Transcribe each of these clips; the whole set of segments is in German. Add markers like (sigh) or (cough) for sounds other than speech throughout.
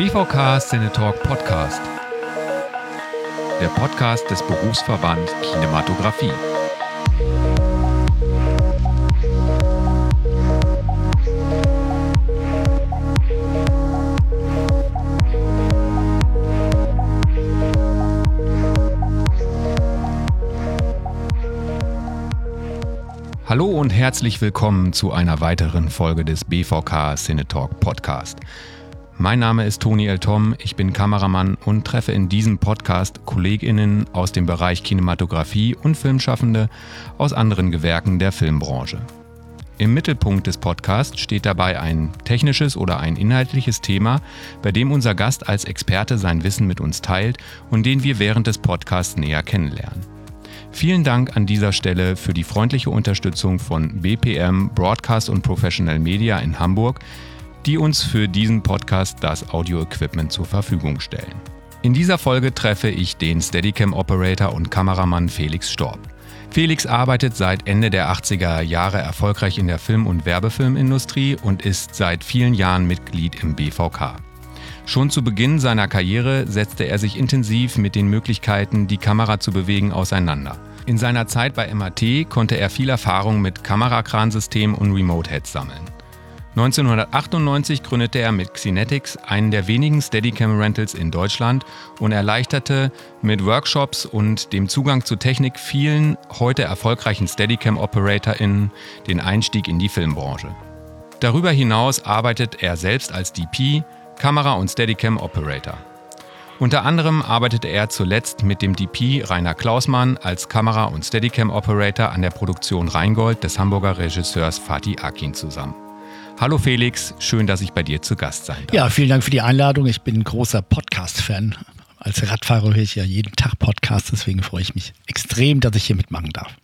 BVK Cinetalk Podcast. Der Podcast des Berufsverband Kinematografie. Hallo und herzlich willkommen zu einer weiteren Folge des BVK Cinetalk Podcast. Mein Name ist Toni L. Tom, ich bin Kameramann und treffe in diesem Podcast KollegInnen aus dem Bereich Kinematografie und Filmschaffende aus anderen Gewerken der Filmbranche. Im Mittelpunkt des Podcasts steht dabei ein technisches oder ein inhaltliches Thema, bei dem unser Gast als Experte sein Wissen mit uns teilt und den wir während des Podcasts näher kennenlernen. Vielen Dank an dieser Stelle für die freundliche Unterstützung von BPM Broadcast und Professional Media in Hamburg, die uns für diesen Podcast das Audio-Equipment zur Verfügung stellen. In dieser Folge treffe ich den Steadicam-Operator und Kameramann Felix Storb. Felix arbeitet seit Ende der 80er Jahre erfolgreich in der Film- und Werbefilmindustrie und ist seit vielen Jahren Mitglied im BVK. Schon zu Beginn seiner Karriere setzte er sich intensiv mit den Möglichkeiten, die Kamera zu bewegen, auseinander. In seiner Zeit bei MAT konnte er viel Erfahrung mit Kamerakransystem und Remote-Heads sammeln. 1998 gründete er mit Xenetics einen der wenigen Steadicam-Rentals in Deutschland und erleichterte mit Workshops und dem Zugang zu Technik vielen heute erfolgreichen Steadicam-OperatorInnen den Einstieg in die Filmbranche. Darüber hinaus arbeitet er selbst als DP, Kamera- und Steadicam Operator. Unter anderem arbeitete er zuletzt mit dem DP Rainer Klausmann als Kamera- und Steadicam Operator an der Produktion Rheingold des Hamburger Regisseurs Fatih Akin zusammen. Hallo Felix, schön, dass ich bei dir zu Gast sein darf. Ja, vielen Dank für die Einladung. Ich bin ein großer Podcast-Fan. Als Radfahrer höre ich ja jeden Tag Podcasts, deswegen freue ich mich extrem, dass ich hier mitmachen darf.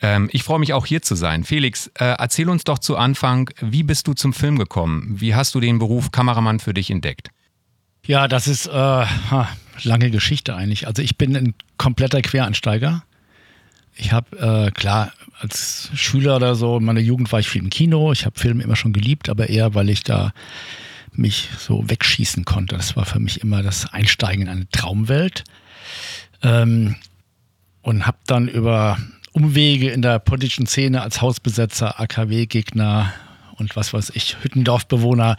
Ähm, ich freue mich auch hier zu sein. Felix, äh, erzähl uns doch zu Anfang, wie bist du zum Film gekommen? Wie hast du den Beruf Kameramann für dich entdeckt? Ja, das ist äh, lange Geschichte eigentlich. Also ich bin ein kompletter Quereinsteiger. Ich habe, äh, klar, als Schüler oder so, in meiner Jugend war ich viel im Kino. Ich habe Filme immer schon geliebt, aber eher, weil ich da mich so wegschießen konnte. Das war für mich immer das Einsteigen in eine Traumwelt. Ähm, und habe dann über Umwege in der politischen Szene als Hausbesetzer, AKW-Gegner und was weiß ich, Hüttendorfbewohner,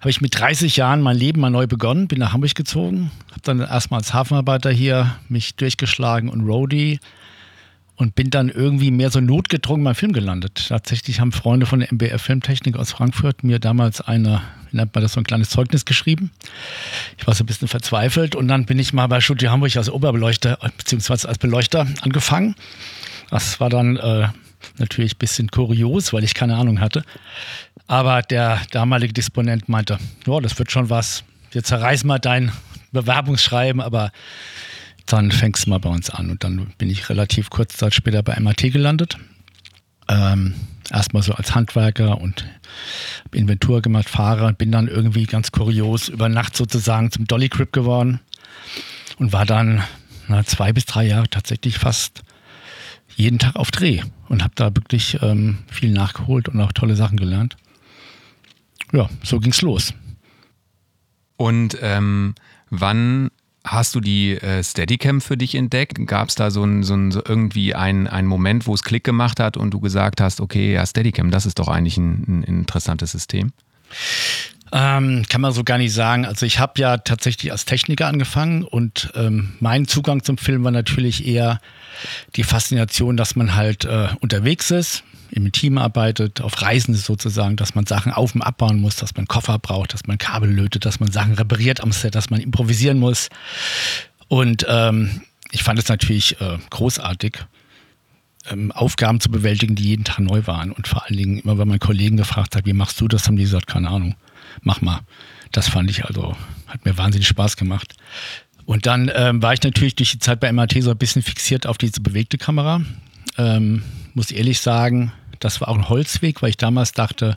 habe ich mit 30 Jahren mein Leben mal neu begonnen, bin nach Hamburg gezogen, habe dann erstmal als Hafenarbeiter hier mich durchgeschlagen und Roadie und bin dann irgendwie mehr so notgedrungen beim Film gelandet. Tatsächlich haben Freunde von der MBR Filmtechnik aus Frankfurt mir damals eine, wie nennt man das, so ein kleines Zeugnis geschrieben. Ich war so ein bisschen verzweifelt und dann bin ich mal bei Studio Hamburg als Oberbeleuchter beziehungsweise als Beleuchter angefangen das war dann äh, natürlich ein bisschen kurios, weil ich keine Ahnung hatte. Aber der damalige Disponent meinte, ja, das wird schon was. Wir zerreißen mal dein Bewerbungsschreiben, aber dann fängst du mal bei uns an. Und dann bin ich relativ kurz Zeit später bei MAT gelandet. Ähm, erstmal so als Handwerker und Inventur gemacht, Fahrer, bin dann irgendwie ganz kurios über Nacht sozusagen zum Dolly Crip geworden und war dann na, zwei bis drei Jahre tatsächlich fast jeden Tag auf Dreh und habe da wirklich ähm, viel nachgeholt und auch tolle Sachen gelernt. Ja, so ging's los. Und ähm, wann hast du die äh, Steadicam für dich entdeckt? Gab es da so, ein, so, ein, so irgendwie einen, Moment, wo es Klick gemacht hat und du gesagt hast, okay, ja, Steadicam, das ist doch eigentlich ein, ein interessantes System? Ähm, kann man so gar nicht sagen. Also ich habe ja tatsächlich als Techniker angefangen und ähm, mein Zugang zum Film war natürlich eher die Faszination, dass man halt äh, unterwegs ist, im Team arbeitet, auf Reisen ist sozusagen, dass man Sachen auf und abbauen muss, dass man Koffer braucht, dass man Kabel lötet, dass man Sachen repariert am Set, dass man improvisieren muss. Und ähm, ich fand es natürlich äh, großartig, ähm, Aufgaben zu bewältigen, die jeden Tag neu waren. Und vor allen Dingen, immer wenn man Kollegen gefragt hat, wie machst du das, haben die gesagt, keine Ahnung, mach mal. Das fand ich also, hat mir wahnsinnig Spaß gemacht. Und dann ähm, war ich natürlich durch die Zeit bei MAT so ein bisschen fixiert auf diese bewegte Kamera. Ähm, muss ehrlich sagen, das war auch ein Holzweg, weil ich damals dachte,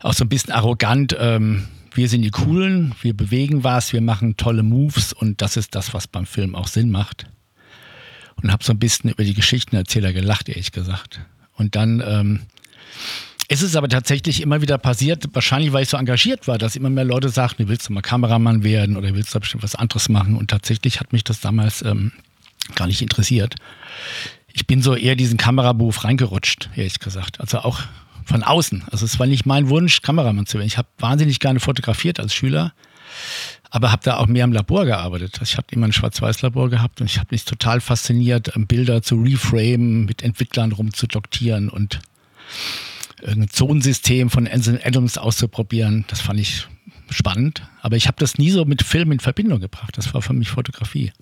auch so ein bisschen arrogant, ähm, wir sind die Coolen, wir bewegen was, wir machen tolle Moves und das ist das, was beim Film auch Sinn macht. Und habe so ein bisschen über die Geschichtenerzähler gelacht, ehrlich gesagt. Und dann ähm, es ist aber tatsächlich immer wieder passiert, wahrscheinlich weil ich so engagiert war, dass immer mehr Leute sagten, willst du mal Kameramann werden oder willst du bestimmt was anderes machen. Und tatsächlich hat mich das damals ähm, gar nicht interessiert. Ich bin so eher diesen Kameraberuf reingerutscht, ehrlich gesagt. Also auch von außen. Also es war nicht mein Wunsch, Kameramann zu werden. Ich habe wahnsinnig gerne fotografiert als Schüler, aber habe da auch mehr im Labor gearbeitet. Ich habe immer ein Schwarz-Weiß-Labor gehabt und ich habe mich total fasziniert, Bilder zu reframen, mit Entwicklern rumzudoktieren und ein Zonensystem von Anson Adams auszuprobieren. Das fand ich spannend. Aber ich habe das nie so mit Film in Verbindung gebracht. Das war für mich Fotografie.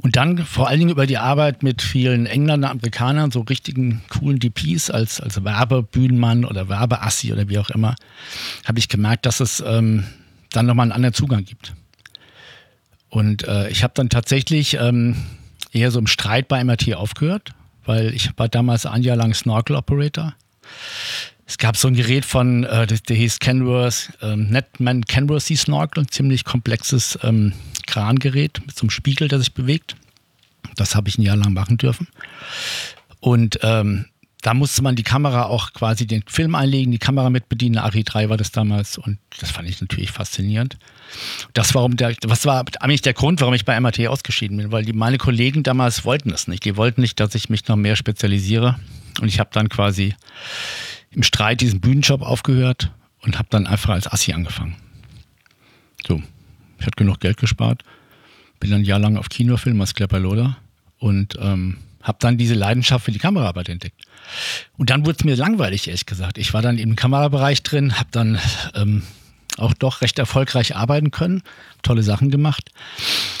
Und dann vor allen Dingen über die Arbeit mit vielen Engländern, Amerikanern, so richtigen coolen DPs als, als Werbebühnenmann oder Werbeassi oder wie auch immer, habe ich gemerkt, dass es ähm, dann nochmal einen anderen Zugang gibt. Und äh, ich habe dann tatsächlich ähm, eher so im Streit bei MRT aufgehört, weil ich war damals ein Jahr lang Snorkel Operator es gab so ein Gerät von, äh, der, der hieß Kenworth, ähm, Netman Kenworth Sea Snorkel, ein ziemlich komplexes ähm, Krangerät mit so einem Spiegel, der sich bewegt. Das habe ich ein Jahr lang machen dürfen. Und ähm, da musste man die Kamera auch quasi den Film einlegen, die Kamera mit bedienen. Ari 3 war das damals und das fand ich natürlich faszinierend. Das warum der, war eigentlich der Grund, warum ich bei MAT ausgeschieden bin, weil die, meine Kollegen damals wollten das nicht. Die wollten nicht, dass ich mich noch mehr spezialisiere. Und ich habe dann quasi im Streit diesen Bühnenjob aufgehört und habe dann einfach als Assi angefangen. So, ich hatte genug Geld gespart, bin dann ein Jahr lang auf Kinofilm als Klepper Loder und ähm, habe dann diese Leidenschaft für die Kameraarbeit entdeckt. Und dann wurde es mir langweilig, ehrlich gesagt. Ich war dann im Kamerabereich drin, habe dann ähm, auch doch recht erfolgreich arbeiten können, tolle Sachen gemacht.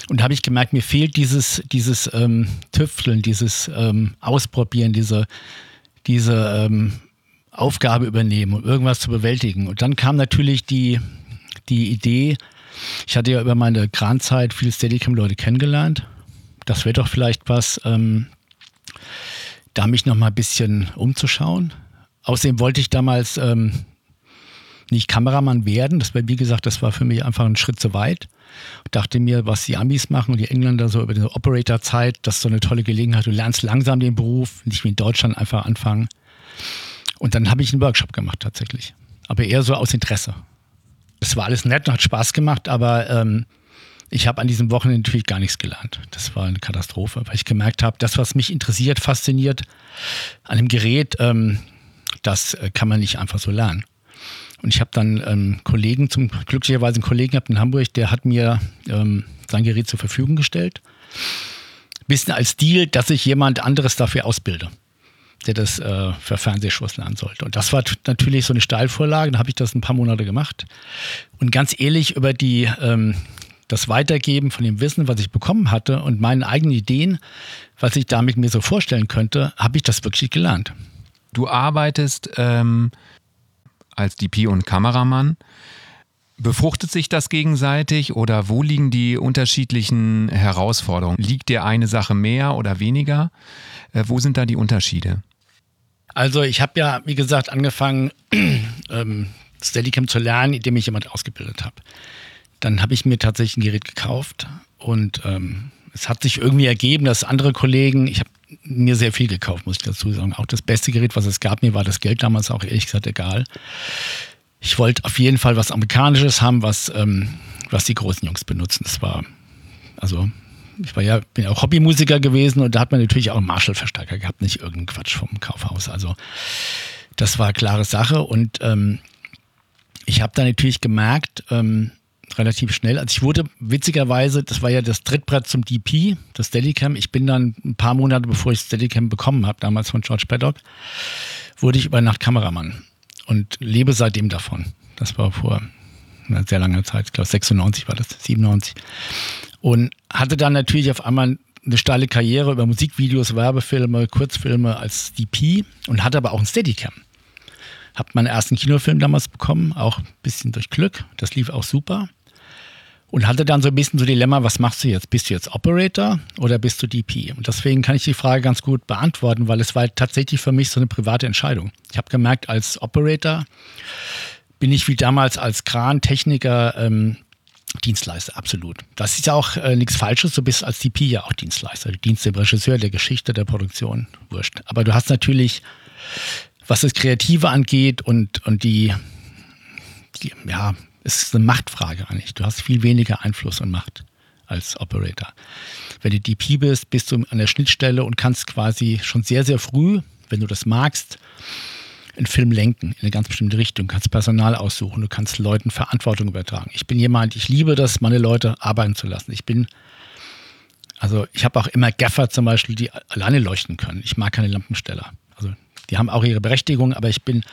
Und da habe ich gemerkt, mir fehlt dieses, dieses ähm, Tüfteln, dieses ähm, Ausprobieren, diese, diese ähm, Aufgabe übernehmen, um irgendwas zu bewältigen. Und dann kam natürlich die, die Idee, ich hatte ja über meine Kranzeit viele Steadicam-Leute kennengelernt. Das wäre doch vielleicht was, ähm, da mich noch mal ein bisschen umzuschauen. Außerdem wollte ich damals ähm, nicht Kameramann werden. Das war, wie gesagt, das war für mich einfach ein Schritt zu weit. Ich dachte mir, was die Amis machen und die Engländer so über die Operator-Zeit, das ist so eine tolle Gelegenheit. Du lernst langsam den Beruf, nicht wie in Deutschland einfach anfangen. Und dann habe ich einen Workshop gemacht tatsächlich. Aber eher so aus Interesse. Es war alles nett und hat Spaß gemacht, aber ähm, ich habe an diesem Wochenende natürlich gar nichts gelernt. Das war eine Katastrophe, weil ich gemerkt habe, das, was mich interessiert, fasziniert an dem Gerät, ähm, das äh, kann man nicht einfach so lernen. Und ich habe dann ähm, Kollegen, zum glücklicherweise einen Kollegen gehabt in Hamburg, der hat mir ähm, sein Gerät zur Verfügung gestellt. Bisschen als Deal, dass ich jemand anderes dafür ausbilde der das äh, für Fernsehshows lernen sollte. Und das war natürlich so eine Steilvorlage, da habe ich das ein paar Monate gemacht. Und ganz ehrlich, über die, ähm, das Weitergeben von dem Wissen, was ich bekommen hatte und meinen eigenen Ideen, was ich damit mir so vorstellen könnte, habe ich das wirklich gelernt. Du arbeitest ähm, als DP und Kameramann. Befruchtet sich das gegenseitig oder wo liegen die unterschiedlichen Herausforderungen? Liegt dir eine Sache mehr oder weniger? Äh, wo sind da die Unterschiede? Also ich habe ja, wie gesagt, angefangen, (clears throat) ähm, Steadicam zu lernen, indem ich jemand ausgebildet habe. Dann habe ich mir tatsächlich ein Gerät gekauft und ähm, es hat sich irgendwie ergeben, dass andere Kollegen, ich habe mir sehr viel gekauft, muss ich dazu sagen. Auch das beste Gerät, was es gab, mir war das Geld damals auch ehrlich gesagt egal. Ich wollte auf jeden Fall was Amerikanisches haben, was, ähm, was die großen Jungs benutzen. Das war, also ich war ja, bin ja auch Hobbymusiker gewesen und da hat man natürlich auch einen Marshall-Verstärker gehabt, nicht irgendeinen Quatsch vom Kaufhaus. Also das war eine klare Sache und ähm, ich habe da natürlich gemerkt, ähm, relativ schnell, also ich wurde witzigerweise, das war ja das Trittbrett zum DP, das Steadicam, ich bin dann ein paar Monate bevor ich Steadicam bekommen habe, damals von George Paddock, wurde ich über Nacht Kameramann und lebe seitdem davon. Das war vor einer sehr langer Zeit, ich glaube 96 war das, 97. Und hatte dann natürlich auf einmal eine steile Karriere über Musikvideos, Werbefilme, Kurzfilme als DP und hatte aber auch ein Steadicam. Hab meinen ersten Kinofilm damals bekommen, auch ein bisschen durch Glück. Das lief auch super. Und hatte dann so ein bisschen so Dilemma, was machst du jetzt? Bist du jetzt Operator oder bist du DP? Und deswegen kann ich die Frage ganz gut beantworten, weil es war tatsächlich für mich so eine private Entscheidung. Ich habe gemerkt, als Operator bin ich wie damals als Krantechniker ähm, Dienstleister, absolut. Das ist ja auch äh, nichts Falsches. Du bist als DP ja auch Dienstleister. Du dienst dem Regisseur, der Geschichte, der Produktion. Wurscht. Aber du hast natürlich was das Kreative angeht und, und die, die, ja, es ist eine Machtfrage eigentlich. Du hast viel weniger Einfluss und Macht als Operator. Wenn du DP bist, bist du an der Schnittstelle und kannst quasi schon sehr, sehr früh, wenn du das magst, einen Film lenken in eine ganz bestimmte Richtung. Du kannst Personal aussuchen, du kannst Leuten Verantwortung übertragen. Ich bin jemand, ich liebe das, meine Leute arbeiten zu lassen. Ich bin, also ich habe auch immer Gaffer zum Beispiel, die alleine leuchten können. Ich mag keine Lampensteller. Also die haben auch ihre Berechtigung, aber ich bin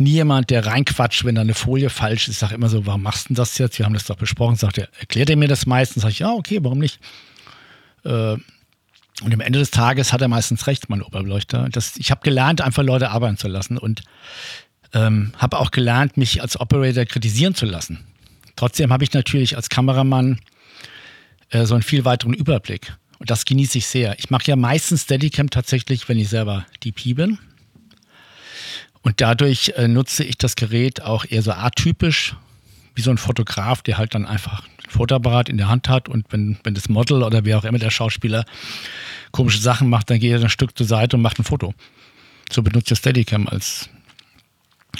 nie jemand, der reinquatscht, wenn da eine Folie falsch ist. Ich sage immer so, warum machst du das jetzt? Wir haben das doch besprochen. Sagt er, erklärt er mir das meistens? Sag ich, ja, okay, warum nicht? Äh, und am Ende des Tages hat er meistens recht, mein Oberbeleuchter. Das, ich habe gelernt, einfach Leute arbeiten zu lassen und ähm, habe auch gelernt, mich als Operator kritisieren zu lassen. Trotzdem habe ich natürlich als Kameramann äh, so einen viel weiteren Überblick. Und das genieße ich sehr. Ich mache ja meistens Steadicam tatsächlich, wenn ich selber DP bin. Und dadurch äh, nutze ich das Gerät auch eher so atypisch, wie so ein Fotograf, der halt dann einfach ein Fotoapparat in der Hand hat und wenn, wenn das Model oder wer auch immer der Schauspieler komische Sachen macht, dann geht er ein Stück zur Seite und macht ein Foto. So benutzt ich Steadicam als,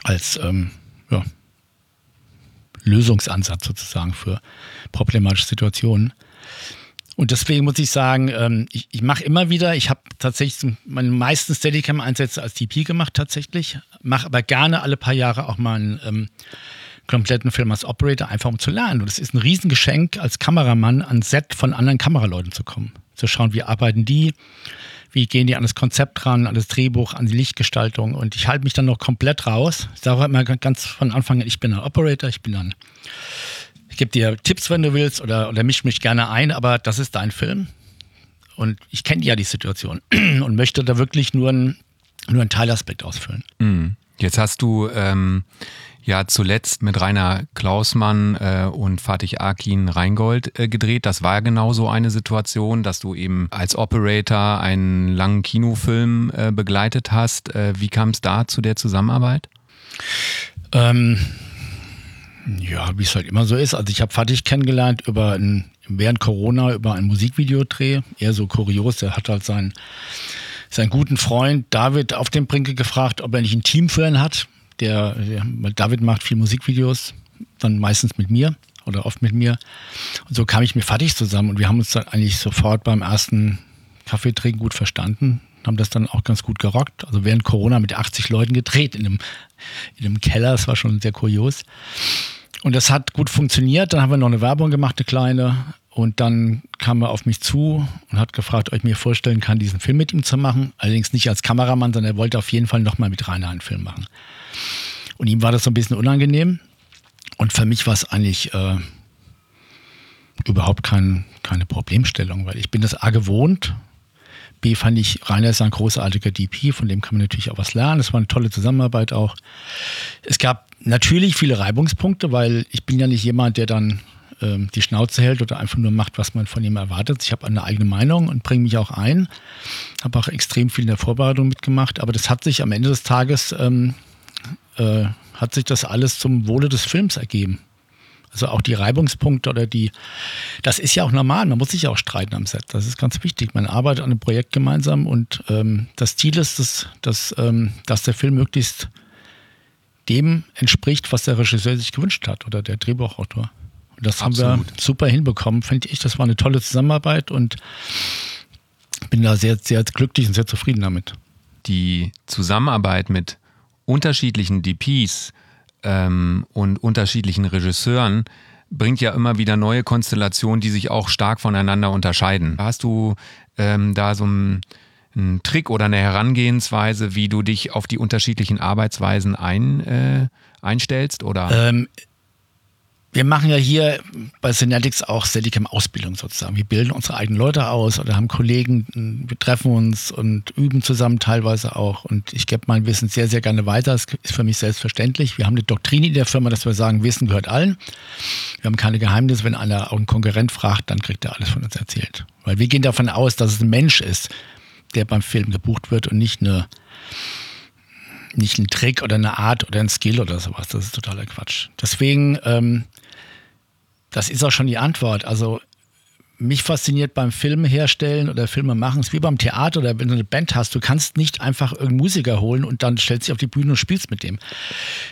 als ähm, ja, Lösungsansatz sozusagen für problematische Situationen. Und deswegen muss ich sagen, ähm, ich, ich mache immer wieder, ich habe tatsächlich meine meisten Steadicam-Einsätze als DP gemacht tatsächlich, mache aber gerne alle paar Jahre auch mal einen ähm, kompletten Film als Operator, einfach um zu lernen. Und es ist ein Riesengeschenk, als Kameramann ans Set von anderen Kameraleuten zu kommen. Zu schauen, wie arbeiten die, wie gehen die an das Konzept ran, an das Drehbuch, an die Lichtgestaltung. Und ich halte mich dann noch komplett raus. Ich sage immer ganz von Anfang an, ich bin ein Operator, ich bin dann ich gebe dir Tipps, wenn du willst, oder, oder misch mich gerne ein, aber das ist dein Film. Und ich kenne ja die Situation (clears throat) und möchte da wirklich nur, ein, nur einen Teilaspekt ausfüllen. Mhm. Jetzt hast du ähm, ja zuletzt mit Rainer Klausmann äh, und Fatih Akin Reingold äh, gedreht. Das war genau so eine Situation, dass du eben als Operator einen langen Kinofilm äh, begleitet hast. Äh, wie kam es da zu der Zusammenarbeit? Ähm, ja, wie es halt immer so ist. Also ich habe Fatih kennengelernt über ein, während Corona über ein Musikvideodreh. Eher so kurios. Der hat halt seinen, seinen guten Freund David auf dem Brinke gefragt, ob er nicht ein Team für ihn hat. Der, der, David macht viel Musikvideos, dann meistens mit mir oder oft mit mir. Und so kam ich mit Fatih zusammen und wir haben uns dann eigentlich sofort beim ersten Kaffeetrinken gut verstanden haben das dann auch ganz gut gerockt. Also während Corona mit 80 Leuten gedreht in einem, in einem Keller. Das war schon sehr kurios. Und das hat gut funktioniert. Dann haben wir noch eine Werbung gemacht, eine kleine. Und dann kam er auf mich zu und hat gefragt, ob ich mir vorstellen kann, diesen Film mit ihm zu machen. Allerdings nicht als Kameramann, sondern er wollte auf jeden Fall nochmal mit Rainer einen Film machen. Und ihm war das so ein bisschen unangenehm. Und für mich war es eigentlich äh, überhaupt kein, keine Problemstellung, weil ich bin das A gewohnt. Fand ich, Rainer ist ein großartiger DP, von dem kann man natürlich auch was lernen. Es war eine tolle Zusammenarbeit auch. Es gab natürlich viele Reibungspunkte, weil ich bin ja nicht jemand, der dann ähm, die Schnauze hält oder einfach nur macht, was man von ihm erwartet. Ich habe eine eigene Meinung und bringe mich auch ein. Habe auch extrem viel in der Vorbereitung mitgemacht, aber das hat sich am Ende des Tages ähm, äh, hat sich das alles zum Wohle des Films ergeben. Also auch die Reibungspunkte oder die, das ist ja auch normal, man muss sich ja auch streiten am Set. Das ist ganz wichtig. Man arbeitet an einem Projekt gemeinsam und ähm, das Ziel ist, dass, dass, ähm, dass der Film möglichst dem entspricht, was der Regisseur sich gewünscht hat oder der Drehbuchautor. Und das Absolut. haben wir super hinbekommen, finde ich. Das war eine tolle Zusammenarbeit und bin da sehr, sehr glücklich und sehr zufrieden damit. Die Zusammenarbeit mit unterschiedlichen DPs ähm, und unterschiedlichen Regisseuren bringt ja immer wieder neue Konstellationen, die sich auch stark voneinander unterscheiden. Hast du ähm, da so einen, einen, Trick oder eine Herangehensweise, wie du dich auf die unterschiedlichen Arbeitsweisen ein, äh, einstellst? Oder? Ähm, wir machen ja hier bei Synetics auch Steadicam-Ausbildung sozusagen. Wir bilden unsere eigenen Leute aus oder haben Kollegen, wir treffen uns und üben zusammen teilweise auch. Und ich gebe mein Wissen sehr, sehr gerne weiter. Das ist für mich selbstverständlich. Wir haben eine Doktrin in der Firma, dass wir sagen, Wissen gehört allen. Wir haben keine Geheimnisse. Wenn einer auch einen Konkurrent fragt, dann kriegt er alles von uns erzählt. Weil wir gehen davon aus, dass es ein Mensch ist, der beim Film gebucht wird und nicht eine nicht ein Trick oder eine Art oder ein Skill oder sowas. Das ist totaler Quatsch. Deswegen ähm, das ist auch schon die Antwort. Also mich fasziniert beim Film herstellen oder Filme machen, ist wie beim Theater oder wenn du eine Band hast, du kannst nicht einfach irgendeinen Musiker holen und dann stellst dich auf die Bühne und spielst mit dem.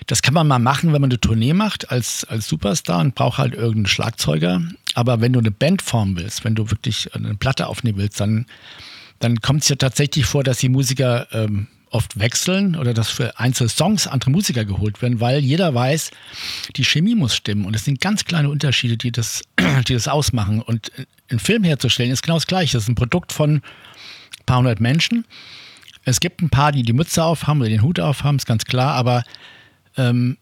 Das kann man mal machen, wenn man eine Tournee macht als, als Superstar und braucht halt irgendeinen Schlagzeuger. Aber wenn du eine Band formen willst, wenn du wirklich eine Platte aufnehmen willst, dann, dann kommt es ja tatsächlich vor, dass die Musiker ähm, oft wechseln oder dass für einzelne Songs andere Musiker geholt werden, weil jeder weiß, die Chemie muss stimmen. Und es sind ganz kleine Unterschiede, die das, (clears throat) die das ausmachen. Und einen Film herzustellen ist genau das Gleiche. Das ist ein Produkt von ein paar hundert Menschen. Es gibt ein paar, die die Mütze aufhaben oder den Hut aufhaben, ist ganz klar, aber ähm,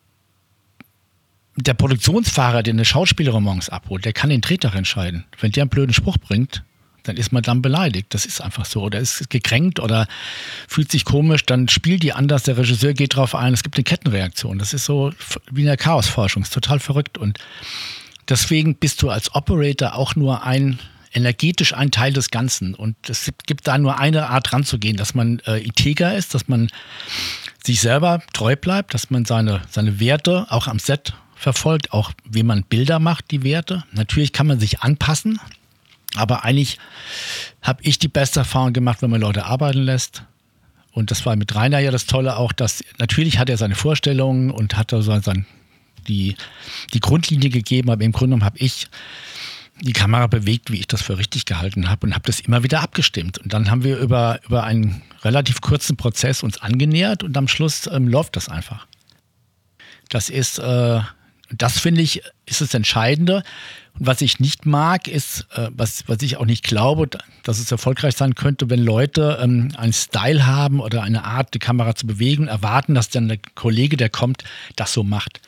der Produktionsfahrer, der eine Schauspielerin morgens abholt, der kann den Drehtag entscheiden. Wenn der einen blöden Spruch bringt, dann ist man dann beleidigt. Das ist einfach so. Oder ist gekränkt oder fühlt sich komisch, dann spielt die anders, der Regisseur geht drauf ein, es gibt eine Kettenreaktion. Das ist so wie in der Chaosforschung, ist total verrückt. Und deswegen bist du als Operator auch nur ein energetisch ein Teil des Ganzen. Und es gibt da nur eine Art ranzugehen, dass man äh, integer ist, dass man sich selber treu bleibt, dass man seine, seine Werte auch am Set verfolgt, auch wie man Bilder macht, die Werte. Natürlich kann man sich anpassen, aber eigentlich habe ich die beste Erfahrung gemacht, wenn man Leute arbeiten lässt. Und das war mit Rainer ja das Tolle auch, dass natürlich hat er seine Vorstellungen und hat so sein, die, die Grundlinie gegeben, aber im Grunde genommen habe ich die Kamera bewegt, wie ich das für richtig gehalten habe und habe das immer wieder abgestimmt. Und dann haben wir über, über einen relativ kurzen Prozess uns angenähert und am Schluss ähm, läuft das einfach. Das ist, äh, das finde ich, ist das Entscheidende. Und was ich nicht mag, ist, äh, was, was ich auch nicht glaube, dass es erfolgreich sein könnte, wenn Leute ähm, einen Style haben oder eine Art, die Kamera zu bewegen, erwarten, dass dann der Kollege, der kommt, das so macht.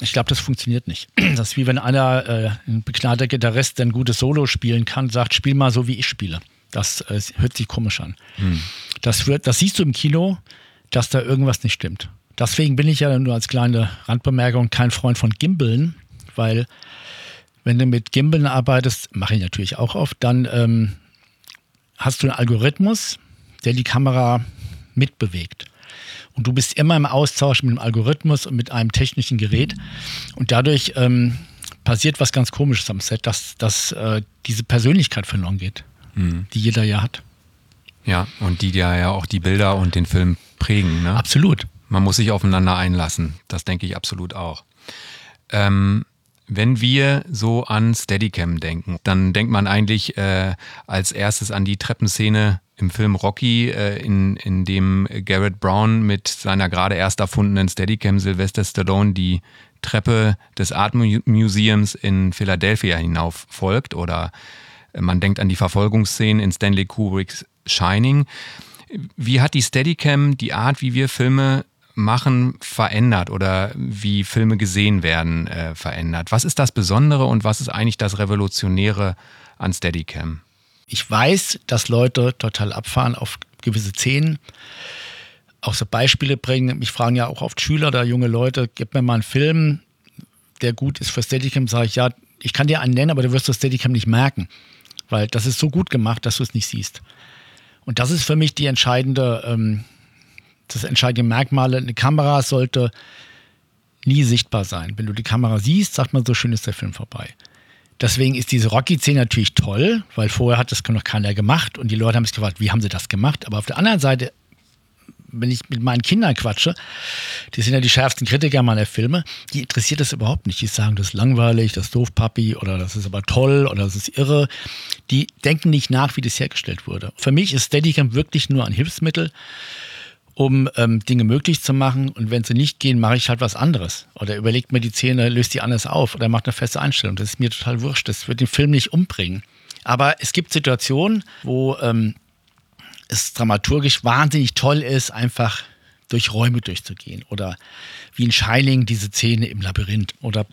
Ich glaube, das funktioniert nicht. (clears throat) Das ist wie wenn einer, äh, ein begnadeter Gitarrist, der ein gutes Solo spielen kann, sagt, spiel mal so, wie ich spiele. Das äh, hört sich komisch an. Hm. Das, wird, das siehst du im Kino, dass da irgendwas nicht stimmt. Deswegen bin ich ja nur als kleine Randbemerkung kein Freund von Gimbeln, weil wenn du mit Gimbeln arbeitest, mache ich natürlich auch oft, dann ähm, hast du einen Algorithmus, der die Kamera mitbewegt. Und du bist immer im Austausch mit dem Algorithmus und mit einem technischen Gerät. Und dadurch ähm, passiert was ganz Komisches am Set, dass, dass äh, diese Persönlichkeit verloren geht, mhm. die jeder ja hat. Ja, und die ja, ja auch die Bilder und den Film prägen. Ne? Absolut. Man muss sich aufeinander einlassen. Das denke ich absolut auch. Ähm, wenn wir so an Steadicam denken, dann denkt man eigentlich äh, als erstes an die Treppenszene im Film Rocky, äh, in, in dem Garrett Brown mit seiner gerade erst erfundenen Steadicam Sylvester Stallone die Treppe des Art Museums in Philadelphia hinauf folgt. Oder man denkt an die Verfolgungsszenen in Stanley Kubricks Shining. Wie hat die Steadicam die Art, wie wir Filme Machen verändert oder wie Filme gesehen werden äh, verändert? Was ist das Besondere und was ist eigentlich das Revolutionäre an Steadicam? Ich weiß, dass Leute total abfahren auf gewisse Szenen, auch so Beispiele bringen. Mich fragen ja auch oft Schüler oder junge Leute, gib mir mal einen Film, der gut ist für Steadicam. Sage ich, ja, ich kann dir einen nennen, aber du wirst das Steadicam nicht merken, weil das ist so gut gemacht, dass du es nicht siehst. Und das ist für mich die entscheidende ähm, das entscheidende Merkmale. Eine Kamera sollte nie sichtbar sein. Wenn du die Kamera siehst, sagt man, so schön ist der Film vorbei. Deswegen ist diese Rocky-Szene natürlich toll, weil vorher hat das noch keiner gemacht und die Leute haben sich gefragt, wie haben sie das gemacht? Aber auf der anderen Seite, wenn ich mit meinen Kindern quatsche, die sind ja die schärfsten Kritiker meiner Filme, die interessiert das überhaupt nicht. Die sagen, das ist langweilig, das ist doof, Papi, oder das ist aber toll, oder das ist irre. Die denken nicht nach, wie das hergestellt wurde. Für mich ist Steadicam wirklich nur ein Hilfsmittel um ähm, Dinge möglich zu machen. Und wenn sie nicht gehen, mache ich halt was anderes. Oder überlegt mir die Zähne, löst die anders auf oder macht eine feste Einstellung. Das ist mir total wurscht. Das wird den Film nicht umbringen. Aber es gibt Situationen, wo ähm, es dramaturgisch wahnsinnig toll ist, einfach durch Räume durchzugehen. Oder wie in Shining diese Szene im Labyrinth. Oder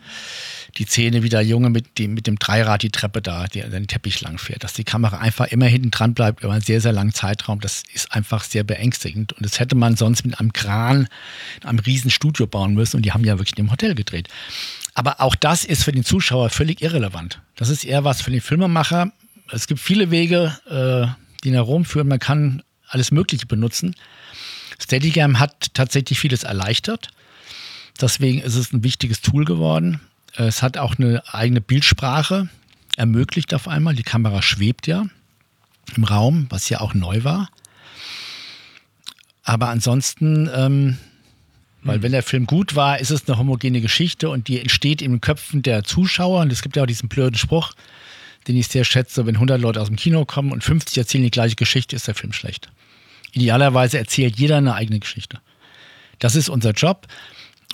die Szene, wie der Junge mit dem, mit dem Dreirad die Treppe da, die, den Teppich lang fährt. Dass die Kamera einfach immer hinten dran bleibt über einen sehr, sehr langen Zeitraum. Das ist einfach sehr beängstigend. Und das hätte man sonst mit einem Kran in einem riesen Studio bauen müssen. Und die haben ja wirklich in dem Hotel gedreht. Aber auch das ist für den Zuschauer völlig irrelevant. Das ist eher was für den Filmemacher. Es gibt viele Wege, äh, die nach Rom führen. Man kann alles Mögliche benutzen. Steadicam hat tatsächlich vieles erleichtert. Deswegen ist es ein wichtiges Tool geworden. Es hat auch eine eigene Bildsprache ermöglicht auf einmal. Die Kamera schwebt ja im Raum, was ja auch neu war. Aber ansonsten, ähm, weil mhm. wenn der Film gut war, ist es eine homogene Geschichte und die entsteht in den Köpfen der Zuschauer. Und es gibt ja auch diesen blöden Spruch, den ich sehr schätze, wenn 100 Leute aus dem Kino kommen und 50 erzählen die gleiche Geschichte, ist der Film schlecht. Idealerweise erzählt jeder eine eigene Geschichte. Das ist unser Job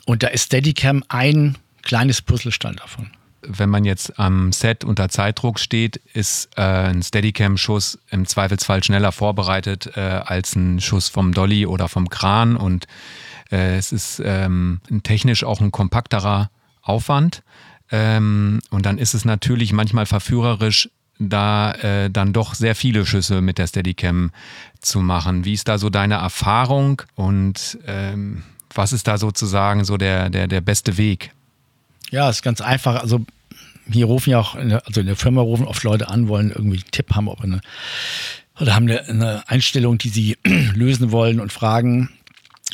und da ist Steadicam ein kleines Puzzlestein davon. Wenn man jetzt am Set unter Zeitdruck steht, ist äh, ein Steadicam-Schuss im Zweifelsfall schneller vorbereitet äh, als ein Schuss vom Dolly oder vom Kran und äh, es ist ähm, technisch auch ein kompakterer Aufwand. Ähm, und dann ist es natürlich manchmal verführerisch, da äh, dann doch sehr viele Schüsse mit der Steadicam zu machen. Wie ist da so deine Erfahrung und ähm, was ist da sozusagen so der, der, der beste Weg? Ja, ist ganz einfach. Also hier rufen ja auch, also in der Firma rufen oft Leute an, wollen irgendwie einen Tipp haben, ob eine, oder haben eine, eine Einstellung, die sie (clears throat) lösen wollen und fragen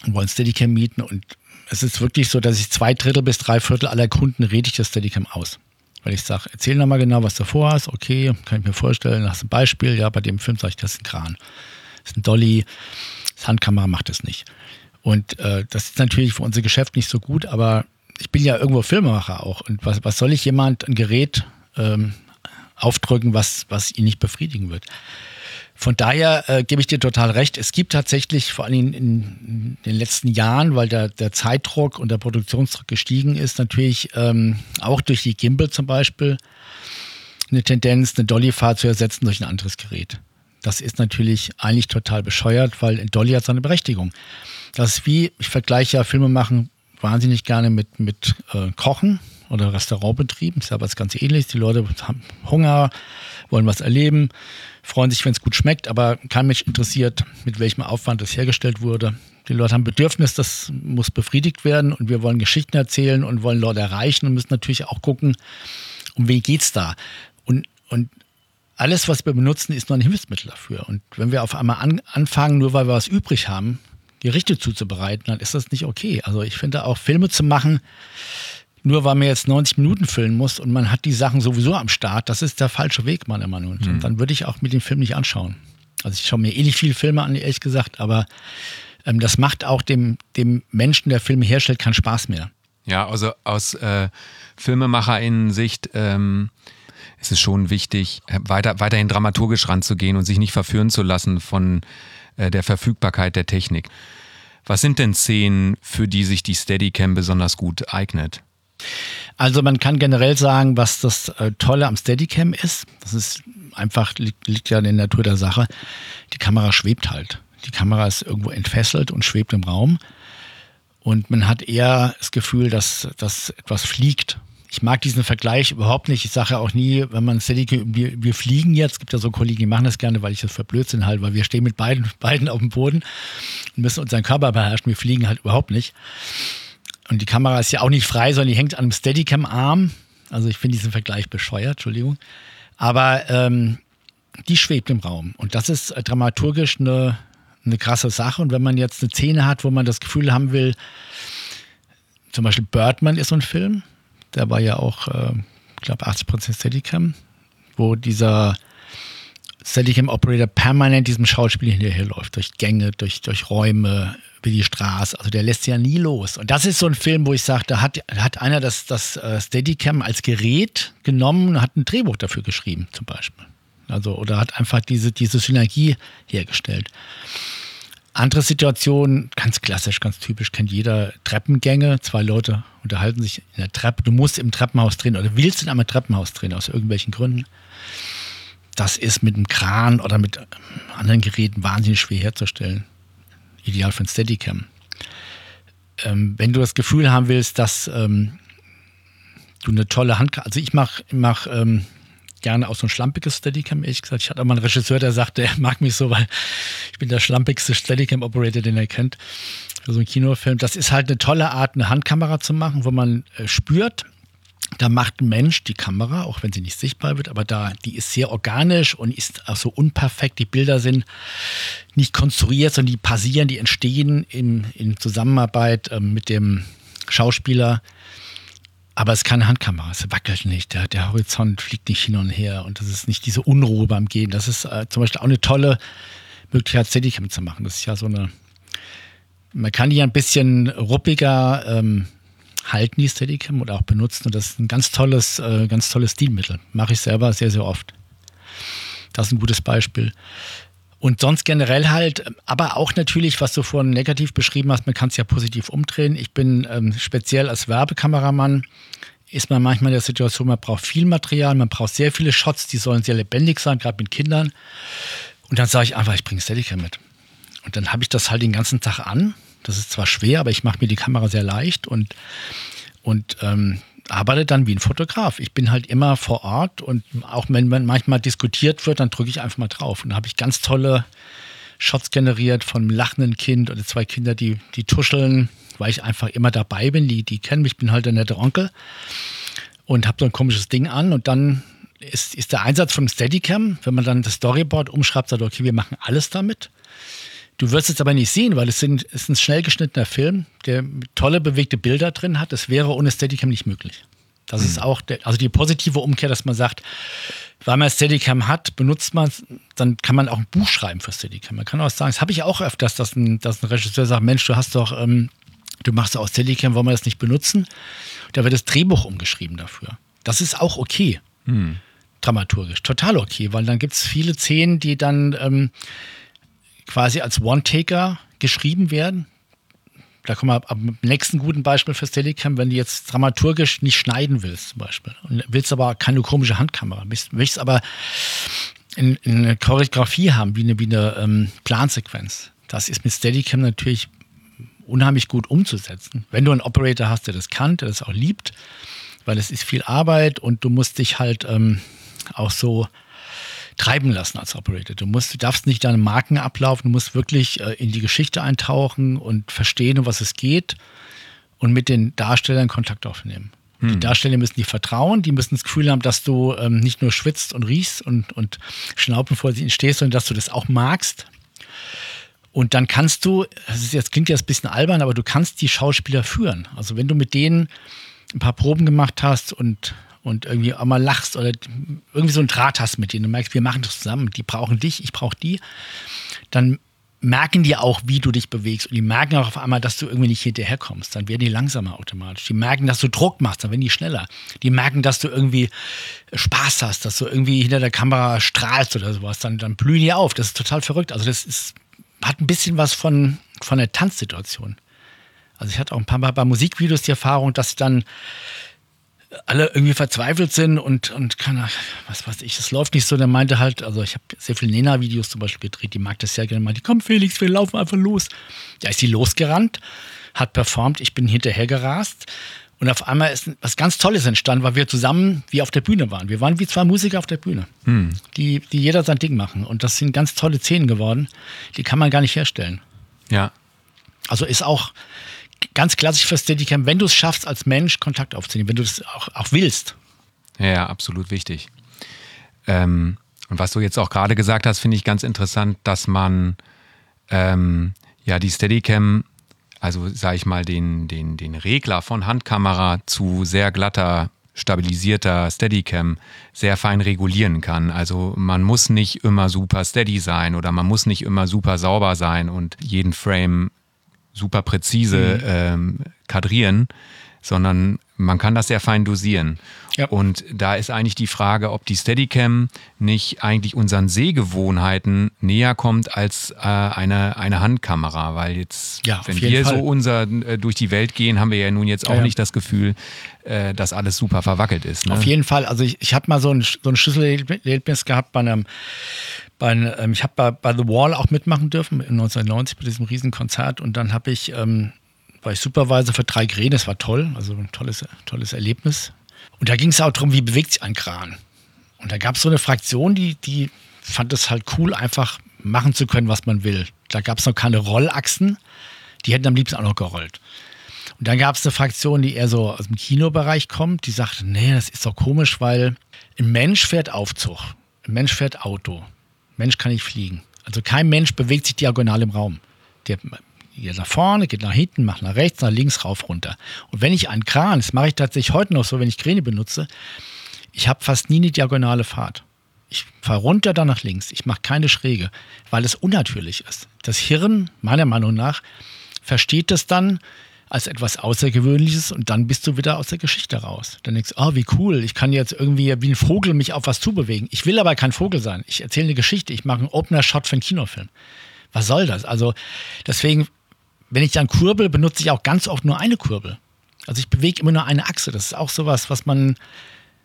wollen Steadicam mieten und es ist wirklich so, dass ich zwei Drittel bis drei Viertel aller Kunden rede ich das Steadicam aus. Weil ich sage, erzähl nochmal genau, was du vorhast. Okay, kann ich mir vorstellen. Hast ein Beispiel? Ja, bei dem Film sage ich, das ist ein Kran. Das ist ein Dolly. Das Handkamera macht es nicht. Und äh, das ist natürlich für unser Geschäft nicht so gut, aber ich bin ja irgendwo Filmemacher auch. Und was, was soll ich jemand ein Gerät ähm, aufdrücken, was, was ihn nicht befriedigen wird? Von daher äh, gebe ich dir total recht. Es gibt tatsächlich vor allem in, in den letzten Jahren, weil der, der, Zeitdruck und der Produktionsdruck gestiegen ist, natürlich ähm, auch durch die Gimbal zum Beispiel eine Tendenz, eine Dolly-Fahrt zu ersetzen durch ein anderes Gerät. Das ist natürlich eigentlich total bescheuert, weil ein Dolly hat seine Berechtigung. Das ist wie, ich vergleiche ja Filme machen wahnsinnig gerne mit, mit äh, Kochen oder Restaurantbetrieben. Das ist was ganz ähnliches. Die Leute haben Hunger, wollen was erleben freuen sich, wenn es gut schmeckt, aber kein Mensch interessiert, mit welchem Aufwand das hergestellt wurde. Die Leute haben Bedürfnis, das muss befriedigt werden und wir wollen Geschichten erzählen und wollen Leute erreichen und müssen natürlich auch gucken, um wen geht es da. Und, und alles, was wir benutzen, ist nur ein Hilfsmittel dafür. Und wenn wir auf einmal an, anfangen, nur weil wir was übrig haben, Gerichte zuzubereiten, dann ist das nicht okay. Also ich finde auch Filme zu machen, nur weil man jetzt 90 Minuten füllen muss und man hat die Sachen sowieso am Start, das ist der falsche Weg, meiner Meinung nach. Mhm. Und dann würde ich auch mit dem Film nicht anschauen. Also ich schaue mir eh nicht viele Filme an, ehrlich gesagt, aber ähm, das macht auch dem, dem Menschen, der Filme herstellt, keinen Spaß mehr. Ja, also aus äh, FilmemacherInnen-Sicht ähm, ist es schon wichtig, weiter, weiterhin dramaturgisch ranzugehen und sich nicht verführen zu lassen von äh, der Verfügbarkeit der Technik. Was sind denn Szenen, für die sich die Steadicam besonders gut eignet? Also man kann generell sagen, was das äh, Tolle am Steadicam ist. Das ist einfach, liegt, liegt ja in der Natur der Sache. Die Kamera schwebt halt. Die Kamera ist irgendwo entfesselt und schwebt im Raum. Und man hat eher das Gefühl, dass, dass etwas fliegt. Ich mag diesen Vergleich überhaupt nicht. Ich sage ja auch nie, wenn man Steadicam, wir, wir fliegen jetzt, es gibt ja so Kollegen, die machen das gerne, weil ich das für Blödsinn halte, weil wir stehen mit beiden, (laughs) beiden auf dem Boden und müssen unseren Körper beherrschen. Wir fliegen halt überhaupt nicht. Und die Kamera ist ja auch nicht frei, sondern die hängt an einem Steadicam-Arm. Also ich finde diesen Vergleich bescheuert, Entschuldigung. Aber ähm, die schwebt im Raum. Und das ist dramaturgisch eine, eine krasse Sache. Und wenn man jetzt eine Szene hat, wo man das Gefühl haben will, zum Beispiel Birdman ist so ein Film, der war ja auch, äh, ich glaube, 80% Steadicam, wo dieser Steadicam Operator permanent diesem Schauspiel hinterherläuft, durch Gänge, durch, durch Räume, wie die Straße. Also der lässt ja nie los. Und das ist so ein Film, wo ich sage, da hat, hat einer das, das äh, Steadicam als Gerät genommen und hat ein Drehbuch dafür geschrieben, zum Beispiel. Also, oder hat einfach diese, diese Synergie hergestellt. Andere Situationen, ganz klassisch, ganz typisch, kennt jeder Treppengänge. Zwei Leute unterhalten sich in der Treppe. Du musst im Treppenhaus drehen oder willst in einem Treppenhaus drehen, aus irgendwelchen Gründen. Das ist mit einem Kran oder mit anderen Geräten wahnsinnig schwer herzustellen ideal für ein Steadicam. Ähm, wenn du das Gefühl haben willst, dass ähm, du eine tolle Hand, also ich mache mach, ähm, gerne auch so ein schlampiges Steadicam, ehrlich gesagt. Ich hatte auch mal einen Regisseur, der sagte, er mag mich so, weil ich bin der schlampigste Steadicam-Operator, den er kennt, für so einen Kinofilm. Das ist halt eine tolle Art, eine Handkamera zu machen, wo man äh, spürt, da macht ein Mensch die Kamera, auch wenn sie nicht sichtbar wird, aber da, die ist sehr organisch und ist auch so unperfekt. Die Bilder sind nicht konstruiert, sondern die passieren, die entstehen in, in Zusammenarbeit ähm, mit dem Schauspieler. Aber es ist keine Handkamera, es wackelt nicht, der, der Horizont fliegt nicht hin und her und das ist nicht diese Unruhe beim Gehen. Das ist äh, zum Beispiel auch eine tolle Möglichkeit, Steadicam zu machen. Das ist ja so eine, man kann die ein bisschen ruppiger ähm, halten, die Steadicam, oder auch benutzen. Und das ist ein ganz tolles, äh, ganz tolles Stilmittel. Mache ich selber sehr, sehr oft. Das ist ein gutes Beispiel. Und sonst generell halt, aber auch natürlich, was du vorhin negativ beschrieben hast, man kann es ja positiv umdrehen. Ich bin ähm, speziell als Werbekameramann, ist man manchmal in der Situation, man braucht viel Material, man braucht sehr viele Shots, die sollen sehr lebendig sein, gerade mit Kindern. Und dann sage ich einfach, ich bringe Steadicam mit. Und dann habe ich das halt den ganzen Tag an. Das ist zwar schwer, aber ich mache mir die Kamera sehr leicht und, und ähm, arbeite dann wie ein Fotograf. Ich bin halt immer vor Ort und auch wenn man manchmal diskutiert wird, dann drücke ich einfach mal drauf. Und da habe ich ganz tolle Shots generiert von einem lachenden Kind oder zwei Kinder, die, die tuscheln, weil ich einfach immer dabei bin. Die, die kennen mich, ich bin halt der nette Onkel und habe so ein komisches Ding an und dann ist, ist der Einsatz von Steadicam, wenn man dann das Storyboard umschreibt, sagt, okay, wir machen alles damit. Du wirst es aber nicht sehen, weil es, sind, es ist ein schnell geschnittener Film, der tolle bewegte Bilder drin hat. Das wäre ohne Steadicam nicht möglich. Das mhm. ist auch der, also die positive Umkehr, dass man sagt, weil man Steadicam hat, benutzt man es, dann kann man auch ein Buch schreiben für Steadicam. Man kann auch sagen, das habe ich auch öfters, dass ein, dass ein Regisseur sagt, Mensch, du hast doch, ähm, du machst auch Steadicam, wollen wir das nicht benutzen? Da wird das Drehbuch umgeschrieben dafür. Das ist auch okay. Mhm. Dramaturgisch. Total okay, weil dann gibt es viele Szenen, die dann ähm, quasi als One-Taker geschrieben werden. Da kommen wir am nächsten guten Beispiel für Steadicam, wenn du jetzt dramaturgisch nicht schneiden willst, zum Beispiel. Und willst aber keine komische Handkamera, willst, aber in, in eine Choreografie haben, wie eine, wie eine ähm, Plansequenz. Das ist mit Steadicam natürlich unheimlich gut umzusetzen. Wenn du einen Operator hast, der das kann, der das auch liebt, weil es ist viel Arbeit und du musst dich halt ähm, auch so treiben lassen als Operator. Du musst, du darfst nicht deine Marken ablaufen, du musst wirklich äh, in die Geschichte eintauchen und verstehen, um was es geht und mit den Darstellern Kontakt aufnehmen. Die hm. Darsteller müssen dir vertrauen, die müssen das Gefühl haben, dass du ähm, nicht nur schwitzt und riechst und, und schnaupen vor sie stehst, sondern dass du das auch magst. Und dann kannst du, das ist jetzt klingt jetzt ein bisschen albern, aber du kannst die Schauspieler führen. Also wenn du mit denen ein paar Proben gemacht hast und und irgendwie auch mal lachst oder irgendwie so einen Draht hast mit denen und merkst, wir machen das zusammen, die brauchen dich, ich brauche die, dann merken die auch, wie du dich bewegst. Und die merken auch auf einmal, dass du irgendwie nicht hinterherkommst. Dann werden die langsamer automatisch. Die merken, dass du Druck machst, dann werden die schneller. Die merken, dass du irgendwie Spaß hast, dass du irgendwie hinter der Kamera strahlst oder sowas. Dann, dann blühen die auf. Das ist total verrückt. Also das ist, hat ein bisschen was von, von der Tanzsituation. Also ich hatte auch ein paar Mal bei Musikvideos die Erfahrung, dass dann alle irgendwie verzweifelt sind und, und kann, was weiß ich, es läuft nicht so. Der meinte halt, also ich habe sehr viele Nena-Videos zum Beispiel gedreht, die mag das sehr gerne mal. Die komm Felix, wir laufen einfach los. Da ist sie losgerannt, hat performt, ich bin hinterher gerast. Und auf einmal ist was ganz Tolles entstanden, weil wir zusammen wie auf der Bühne waren. Wir waren wie zwei Musiker auf der Bühne, hm. die, die jeder sein Ding machen. Und das sind ganz tolle Szenen geworden, die kann man gar nicht herstellen. Ja. Also ist auch, ganz klassisch für Steadicam, wenn du es schaffst, als Mensch Kontakt aufzunehmen, wenn du das auch, auch willst. Ja, absolut wichtig. Ähm, und was du jetzt auch gerade gesagt hast, finde ich ganz interessant, dass man ähm, ja die Steadicam, also sage ich mal, den, den, den Regler von Handkamera zu sehr glatter stabilisierter Steadicam sehr fein regulieren kann. Also man muss nicht immer super steady sein oder man muss nicht immer super sauber sein und jeden Frame super präzise mhm. ähm, kadrieren, sondern man kann das sehr fein dosieren. Ja. Und da ist eigentlich die Frage, ob die Steadicam nicht eigentlich unseren Sehgewohnheiten näher kommt als äh, eine, eine Handkamera. Weil jetzt, ja, wenn wir Fall. so unser äh, durch die Welt gehen, haben wir ja nun jetzt auch ja, nicht das Gefühl, äh, dass alles super verwackelt ist. Ne? Auf jeden Fall. Also ich, ich habe mal so ein, so ein Schlüsselerlebnis gehabt bei einem bei, ähm, ich habe bei, bei, The Wall auch mitmachen dürfen, 1990 bei diesem Riesenkonzert. Und dann habe ich, ähm, war ich Supervisor für drei Kräne, das war toll, also ein tolles, tolles Erlebnis. Und da ging es auch darum, wie bewegt sich ein Kran. Und da gab es so eine Fraktion, die, die fand es halt cool, einfach machen zu können, was man will. Da gab es noch keine Rollachsen, die hätten am liebsten auch noch gerollt. Und dann gab es eine Fraktion, die eher so aus dem Kinobereich kommt, die sagte, nee, das ist doch komisch, weil ein Mensch fährt Aufzug, ein Mensch fährt Auto, Mensch kann nicht fliegen. Also kein Mensch bewegt sich diagonal im Raum. Der, geht nach vorne, geht nach hinten, macht nach rechts, nach links, rauf, runter. Und wenn ich einen Kran, das mache ich tatsächlich heute noch so, wenn ich Kräne benutze, ich habe fast nie eine diagonale Fahrt. Ich fahre runter, dann nach links. Ich mache keine Schräge, weil es unnatürlich ist. Das Hirn, meiner Meinung nach, versteht das dann als etwas Außergewöhnliches und dann bist du wieder aus der Geschichte raus. Dann denkst du, oh, wie cool, ich kann jetzt irgendwie wie ein Vogel mich auf was zubewegen. Ich will aber kein Vogel sein. Ich erzähle eine Geschichte, ich mache einen Opener-Shot für einen Kinofilm. Was soll das? Also deswegen, wenn ich dann kurbel, benutze ich auch ganz oft nur eine Kurbel. Also ich bewege immer nur eine Achse. Das ist auch sowas, was man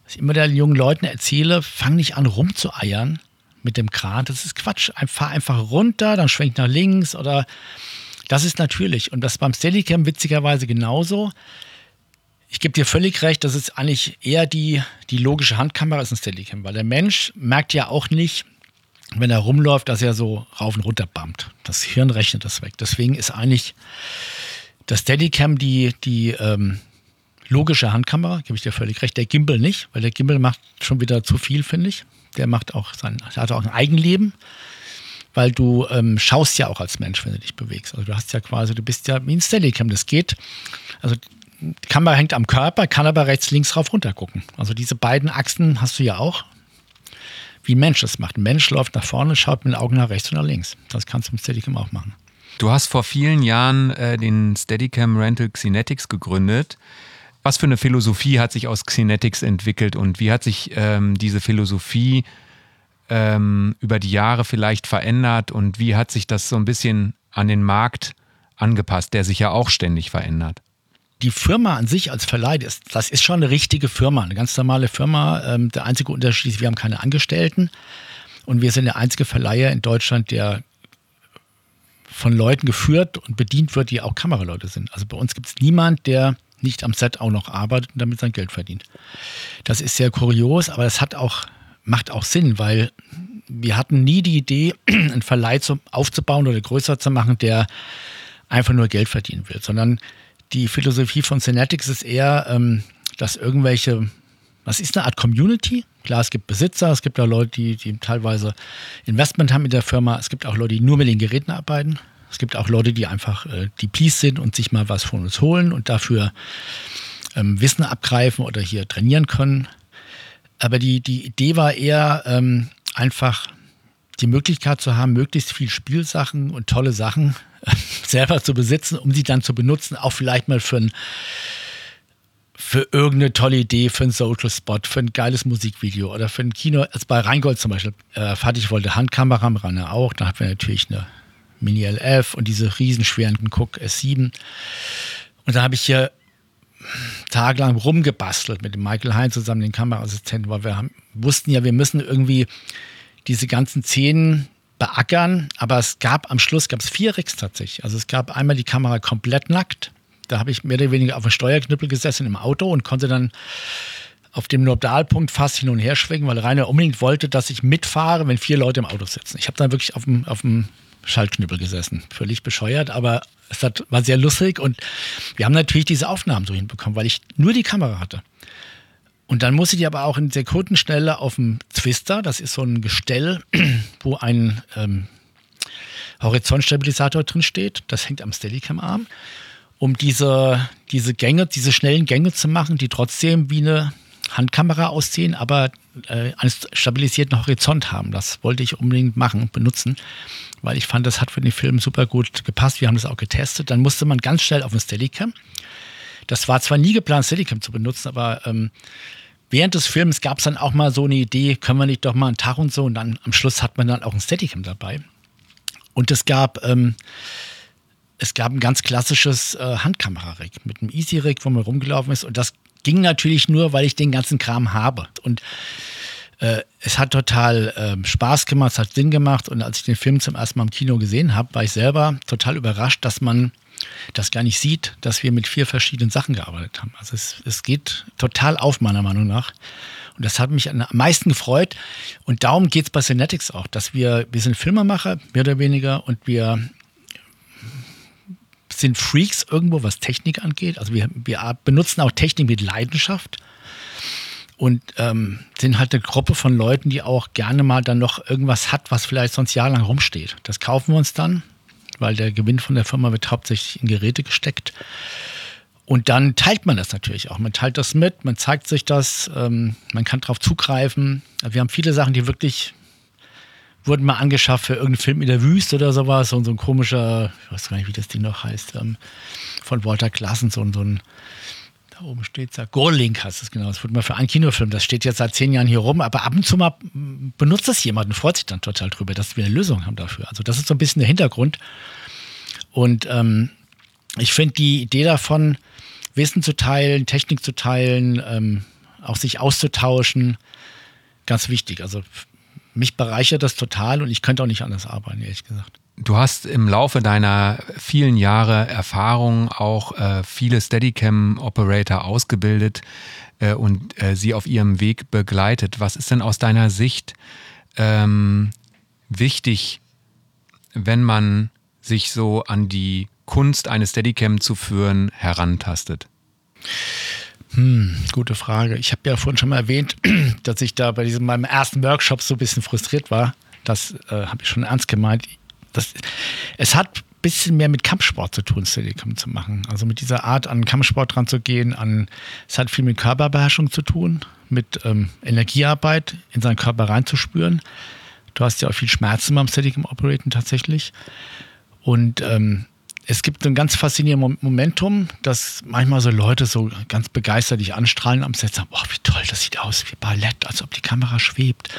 was ich immer den jungen Leuten erzähle, fang nicht an rumzueiern mit dem Kran. Das ist Quatsch. Fahr einfach runter, dann schwenk nach links oder das ist natürlich. Und das beim Steadicam witzigerweise genauso. Ich gebe dir völlig recht, das ist eigentlich eher die, die logische Handkamera als ein Steadicam, weil der Mensch merkt ja auch nicht, wenn er rumläuft, dass er so rauf und runter bammt. Das Hirn rechnet das weg. Deswegen ist eigentlich das Steadicam die, die ähm, logische Handkamera, gebe ich dir völlig recht. Der Gimbal nicht, weil der Gimbal macht schon wieder zu viel, finde ich. Der macht auch sein, hat auch ein Eigenleben weil du ähm, schaust ja auch als Mensch, wenn du dich bewegst. Also du hast ja quasi, du bist ja wie ein Steadicam, das geht. Also die Kamera hängt am Körper, kann aber rechts, links, rauf, runter gucken. Also diese beiden Achsen hast du ja auch, wie ein Mensch das macht. Ein Mensch läuft nach vorne, schaut mit den Augen nach rechts und nach links. Das kannst du mit Steadicam auch machen. Du hast vor vielen Jahren äh, den Steadicam Rental Xenetics gegründet. Was für eine Philosophie hat sich aus Xenetics entwickelt und wie hat sich ähm, diese Philosophie ähm, über die Jahre vielleicht verändert und wie hat sich das so ein bisschen an den Markt angepasst, der sich ja auch ständig verändert? Die Firma an sich als Verleih, das, das ist schon eine richtige Firma, eine ganz normale Firma. Ähm, der einzige Unterschied ist, wir haben keine Angestellten und wir sind der einzige Verleiher in Deutschland, der von Leuten geführt und bedient wird, die auch Kameraleute sind. Also bei uns gibt es niemand, der nicht am Set auch noch arbeitet und damit sein Geld verdient. Das ist sehr kurios, aber das hat auch macht auch Sinn, weil wir hatten nie die Idee, (clears throat) einen Verleih zu, aufzubauen oder größer zu machen, der einfach nur Geld verdienen will, sondern die Philosophie von Synetics ist eher, ähm, dass irgendwelche, was ist eine Art Community? Klar, es gibt Besitzer, es gibt auch Leute, die, die teilweise Investment haben in der Firma, es gibt auch Leute, die nur mit den Geräten arbeiten. Es gibt auch Leute, die einfach äh, die Please sind und sich mal was von uns holen und dafür ähm, Wissen abgreifen oder hier trainieren können. Aber die, die Idee war eher ähm, einfach die Möglichkeit zu haben, möglichst viel Spielsachen und tolle Sachen (laughs) selber zu besitzen, um sie dann zu benutzen, auch vielleicht mal für ein für irgendeine tolle Idee, für ein Social Spot, für ein geiles Musikvideo oder für ein Kino. Also bei Rheingold zum Beispiel, äh, Fatih wollte Handkamera, am auch. Da hatten wir natürlich eine Mini LF und diese riesenschweren Cook S7. Und da habe ich hier tagelang rumgebastelt mit dem Michael Hein zusammen, den Kameraassistenten, weil wir haben, wussten ja, wir müssen irgendwie diese ganzen Szenen beackern, aber es gab am Schluss gab es vier Rigs tatsächlich. Also es gab einmal die Kamera komplett nackt. Da habe ich mehr oder weniger auf dem Steuerknüppel gesessen im Auto und konnte dann auf dem Nodalpunkt fast hin und her schwenken, weil Rainer unbedingt wollte, dass ich mitfahre, wenn vier Leute im Auto sitzen. Ich habe dann wirklich auf dem, auf dem Schaltknüppel gesessen. Völlig bescheuert, aber es war sehr lustig und wir haben natürlich diese Aufnahmen so hinbekommen, weil ich nur die Kamera hatte. Und dann musste ich aber auch in Sekundenschnelle auf dem Twister, das ist so ein Gestell, (clears throat) wo ein ähm, Horizontstabilisator drin steht, das hängt am Steadicam-Arm, um diese, diese Gänge, diese schnellen Gänge zu machen, die trotzdem wie eine Handkamera aussehen, aber äh, einen stabilisierten Horizont haben. Das wollte ich unbedingt machen, benutzen weil ich fand, das hat für den Film super gut gepasst. Wir haben das auch getestet. Dann musste man ganz schnell auf ein Steadicam. Das war zwar nie geplant, Steadicam zu benutzen, aber ähm, während des Films gab es dann auch mal so eine Idee, können wir nicht doch mal einen Tag und so. Und dann am Schluss hat man dann auch ein Steadicam dabei. Und es gab, ähm, es gab ein ganz klassisches äh, Handkamera-Rig mit einem Easy-Rig, wo man rumgelaufen ist. Und das ging natürlich nur, weil ich den ganzen Kram habe. Und äh, es hat total äh, Spaß gemacht, es hat Sinn gemacht. Und als ich den Film zum ersten Mal im Kino gesehen habe, war ich selber total überrascht, dass man das gar nicht sieht, dass wir mit vier verschiedenen Sachen gearbeitet haben. Also es, es geht total auf, meiner Meinung nach. Und das hat mich am meisten gefreut. Und darum geht es bei Cinetics auch, dass wir, wir sind Filmemacher, mehr oder weniger, und wir sind Freaks irgendwo, was Technik angeht. Also wir, wir benutzen auch Technik mit Leidenschaft und ähm, sind halt eine Gruppe von Leuten, die auch gerne mal dann noch irgendwas hat, was vielleicht sonst jahrelang rumsteht. Das kaufen wir uns dann, weil der Gewinn von der Firma wird hauptsächlich in Geräte gesteckt. Und dann teilt man das natürlich auch. Man teilt das mit, man zeigt sich das, ähm, man kann darauf zugreifen. Wir haben viele Sachen, die wirklich wurden mal angeschafft für irgendeinen Film in der Wüste oder sowas. Und so ein komischer, ich weiß gar nicht, wie das Ding noch heißt, ähm, von Walter Klassen, so, so ein, da oben steht es, Gorlink heißt es genau. Das wurde mal für einen Kinofilm. Das steht jetzt seit zehn Jahren hier rum, aber ab und zu mal benutzt das jemand und freut sich dann total drüber, dass wir eine Lösung haben dafür. Also das ist so ein bisschen der Hintergrund. Und ähm, ich finde die Idee davon, Wissen zu teilen, Technik zu teilen, ähm, auch sich auszutauschen, ganz wichtig. Also mich bereichert das total und ich könnte auch nicht anders arbeiten, ehrlich gesagt. Du hast im Laufe deiner vielen Jahre Erfahrung auch äh, viele Steadicam-Operator ausgebildet äh, und äh, sie auf ihrem Weg begleitet. Was ist denn aus deiner Sicht ähm, wichtig, wenn man sich so an die Kunst, eine Steadicam zu führen, herantastet? Hm, gute Frage. Ich habe ja vorhin schon mal erwähnt, (clears throat) dass ich da bei diesem meinem ersten Workshop so ein bisschen frustriert war. Das äh, habe ich schon ernst gemeint. Das, es hat ein bisschen mehr mit Kampfsport zu tun, Steadicam zu machen. Also mit dieser Art an Kampfsport dran zu gehen. An, es hat viel mit Körperbeherrschung zu tun, mit ähm, Energiearbeit in seinen Körper reinzuspüren. Du hast ja auch viel Schmerzen beim Steadicam Operaten tatsächlich. Und ähm, es gibt ein ganz faszinierendes Momentum, dass manchmal so Leute so ganz begeistert dich anstrahlen am Set sagen, boah, wie toll, das sieht aus wie Ballett, als ob die Kamera schwebt.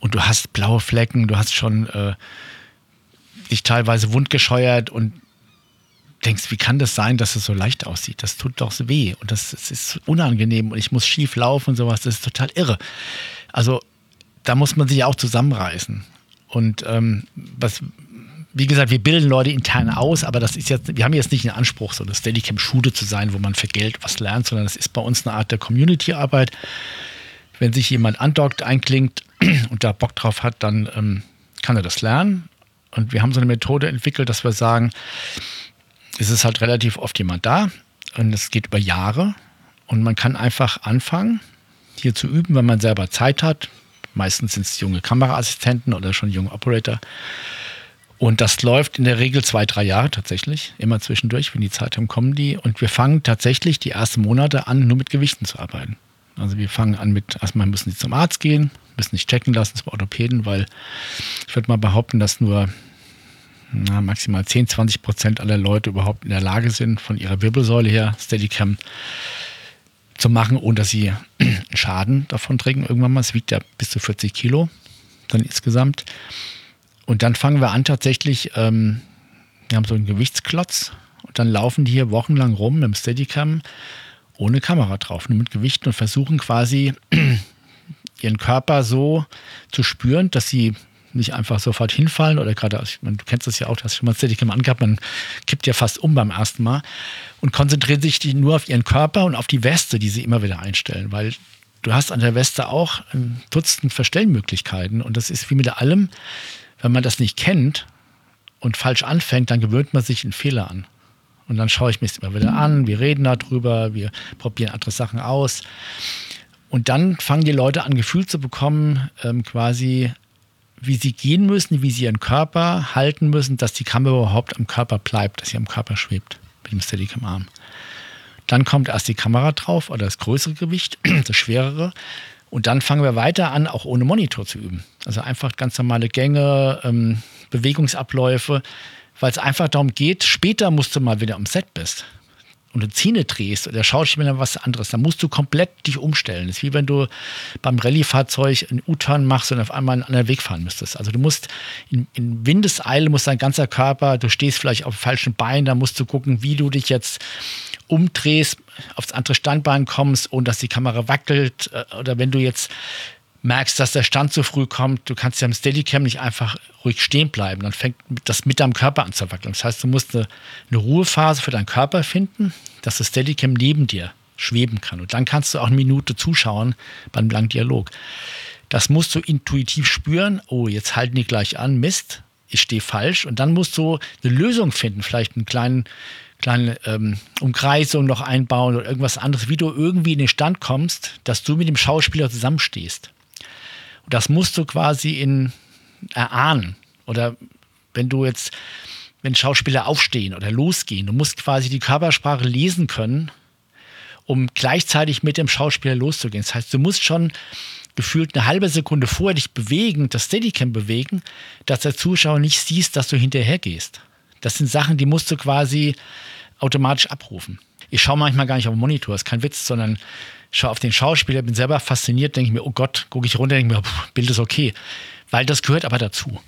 Und du hast blaue Flecken, du hast schon äh, dich teilweise wundgescheuert und denkst, wie kann das sein, dass es so leicht aussieht? Das tut doch weh und das, das ist unangenehm und ich muss schief laufen und sowas, das ist total irre. Also da muss man sich auch zusammenreißen. Und ähm, was, wie gesagt, wir bilden Leute intern aus, aber das ist jetzt, wir haben jetzt nicht den Anspruch, so eine Steadicam-Schule zu sein, wo man für Geld was lernt, sondern das ist bei uns eine Art der Community-Arbeit. Wenn sich jemand andockt, einklingt (clears throat) und da Bock drauf hat, dann ähm, kann er das lernen. Und wir haben so eine Methode entwickelt, dass wir sagen, es ist halt relativ oft jemand da und es geht über Jahre und man kann einfach anfangen, hier zu üben, wenn man selber Zeit hat. Meistens sind es junge Kameraassistenten oder schon junge Operator und das läuft in der Regel zwei, drei Jahre tatsächlich, immer zwischendurch, wenn die Zeit haben, kommen die. Und wir fangen tatsächlich die ersten Monate an, nur mit Gewichten zu arbeiten. Also wir fangen an mit, erstmal müssen sie zum Arzt gehen, müssen sich checken lassen zum Orthopäden, weil ich würde mal behaupten, dass nur na, maximal 10, 20 Prozent aller Leute überhaupt in der Lage sind, von ihrer Wirbelsäule her Steadicam zu machen, ohne dass sie (clears throat) Schaden davon trägen. Irgendwann mal, es wiegt ja bis zu 40 Kilo dann insgesamt. Und dann fangen wir an tatsächlich, ähm, wir haben so einen Gewichtsklotz und dann laufen die hier wochenlang rum mit dem Steadicam ohne Kamera drauf, nur mit Gewichten und versuchen quasi (clears throat) ihren Körper so zu spüren, dass sie nicht einfach sofort hinfallen oder gerade, du kennst das ja auch, du hast schon mal Steadicam angehabt, man kippt ja fast um beim ersten Mal und konzentrieren sich nur auf ihren Körper und auf die Weste, die sie immer wieder einstellen, weil du hast an der Weste auch ein Dutzend Verstellmöglichkeiten und das ist wie mit allem, wenn man das nicht kennt und falsch anfängt, dann gewöhnt man sich einen Fehler an. Und dann schaue ich es immer wieder an, wir reden darüber, wir probieren andere Sachen aus. Und dann fangen die Leute an, Gefühl zu bekommen, ähm, quasi, wie sie gehen müssen, wie sie ihren Körper halten müssen, dass die Kamera überhaupt am Körper bleibt, dass sie am Körper schwebt mit dem Steadicam-Arm. Dann kommt erst die Kamera drauf oder das größere Gewicht, (clears throat) das schwerere. Und dann fangen wir weiter an, auch ohne Monitor zu üben. Also einfach ganz normale Gänge, ähm, Bewegungsabläufe, weil es einfach darum geht, später musst du mal wieder am Set bist und du Zähne drehst oder Schauspieler was anderes, dann musst du komplett dich umstellen. Das ist wie wenn du beim Rallye-Fahrzeug einen U-Turn machst und auf einmal einen anderen Weg fahren müsstest. Also du musst in, in Windeseile muss dein ganzer Körper, du stehst vielleicht auf falschen Bein, da musst du gucken, wie du dich jetzt umdrehst, aufs andere Standbein kommst, ohne dass die Kamera wackelt. Äh, oder wenn du jetzt merkst, dass der Stand zu früh kommt, du kannst ja im Steadicam nicht einfach ruhig stehen bleiben. Dann fängt das mit deinem Körper an zu wackeln. Das heißt, du musst eine, eine Ruhephase für deinen Körper finden, dass das Steadicam neben dir schweben kann. Und dann kannst du auch eine Minute zuschauen beim langen Dialog. Das musst du intuitiv spüren. Oh, jetzt halten die gleich an. Mist, ich stehe falsch. Und dann musst du eine Lösung finden, vielleicht einen kleinen kleine ähm, Umkreisung noch einbauen oder irgendwas anderes, wie du irgendwie in den Stand kommst, dass du mit dem Schauspieler zusammenstehst. Und das musst du quasi in erahnen. Oder wenn du jetzt wenn Schauspieler aufstehen oder losgehen. Du musst quasi die Körpersprache lesen können, um gleichzeitig mit dem Schauspieler loszugehen. Das heißt, du musst schon gefühlt eine halbe Sekunde vorher dich bewegen, das Steadicam bewegen, dass der Zuschauer nicht siehst, dass du hinterher gehst. Das sind Sachen, die musst du quasi automatisch abrufen. Ich schaue manchmal gar nicht auf den Monitor, ist kein Witz, sondern schaue auf den Schauspieler, bin selber fasziniert, denke mir, oh Gott, gucke ich runter, denke mir, pff, Bild ist okay. Weil das gehört aber dazu.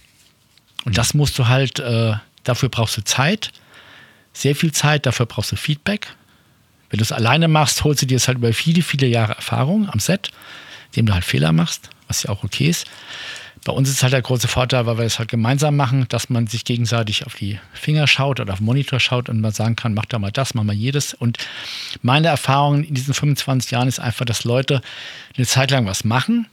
Und das musst du halt, äh, dafür brauchst du Zeit, sehr viel Zeit, dafür brauchst du Feedback. Wenn du es alleine machst, holst du dir es halt über viele, viele Jahre Erfahrung am Set, indem du halt Fehler machst, was ja auch okay ist. Bei uns ist halt der große Vorteil, weil wir es halt gemeinsam machen, dass man sich gegenseitig auf die Finger schaut oder auf den Monitor schaut und man sagen kann, mach da mal das, mach mal jedes. Und meine Erfahrung in diesen 25 Jahren ist einfach, dass Leute eine Zeit lang was machen,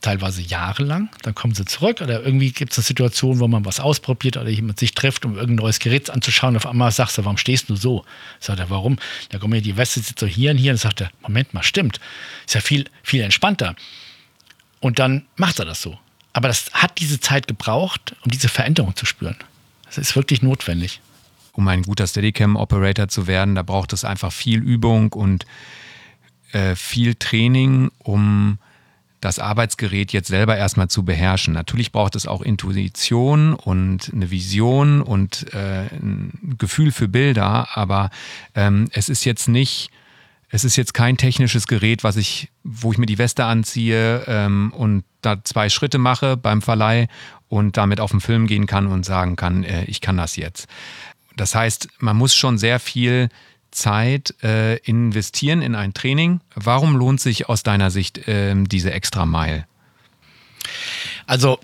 teilweise jahrelang, dann kommen sie zurück oder irgendwie gibt es eine Situation, wo man was ausprobiert oder jemand sich trifft, um irgendein neues Gerät anzuschauen. Auf einmal sagst du, warum stehst du so? Sagt er, warum? Da kommt mir die Weste sitzt so hier und hier und sagt er, Moment mal, stimmt. Ist ja viel, viel entspannter. Und dann macht er das so. Aber das hat diese Zeit gebraucht, um diese Veränderung zu spüren. Das ist wirklich notwendig. Um ein guter Steadicam-Operator zu werden, da braucht es einfach viel Übung und äh, viel Training, um das Arbeitsgerät jetzt selber erstmal zu beherrschen. Natürlich braucht es auch Intuition und eine Vision und äh, ein Gefühl für Bilder, aber ähm, es ist jetzt nicht es ist jetzt kein technisches Gerät, was ich, wo ich mir die Weste anziehe ähm, und da zwei Schritte mache beim Verleih und damit auf den Film gehen kann und sagen kann, äh, ich kann das jetzt. Das heißt, man muss schon sehr viel Zeit äh, investieren in ein Training. Warum lohnt sich aus deiner Sicht äh, diese extra Mile? Also,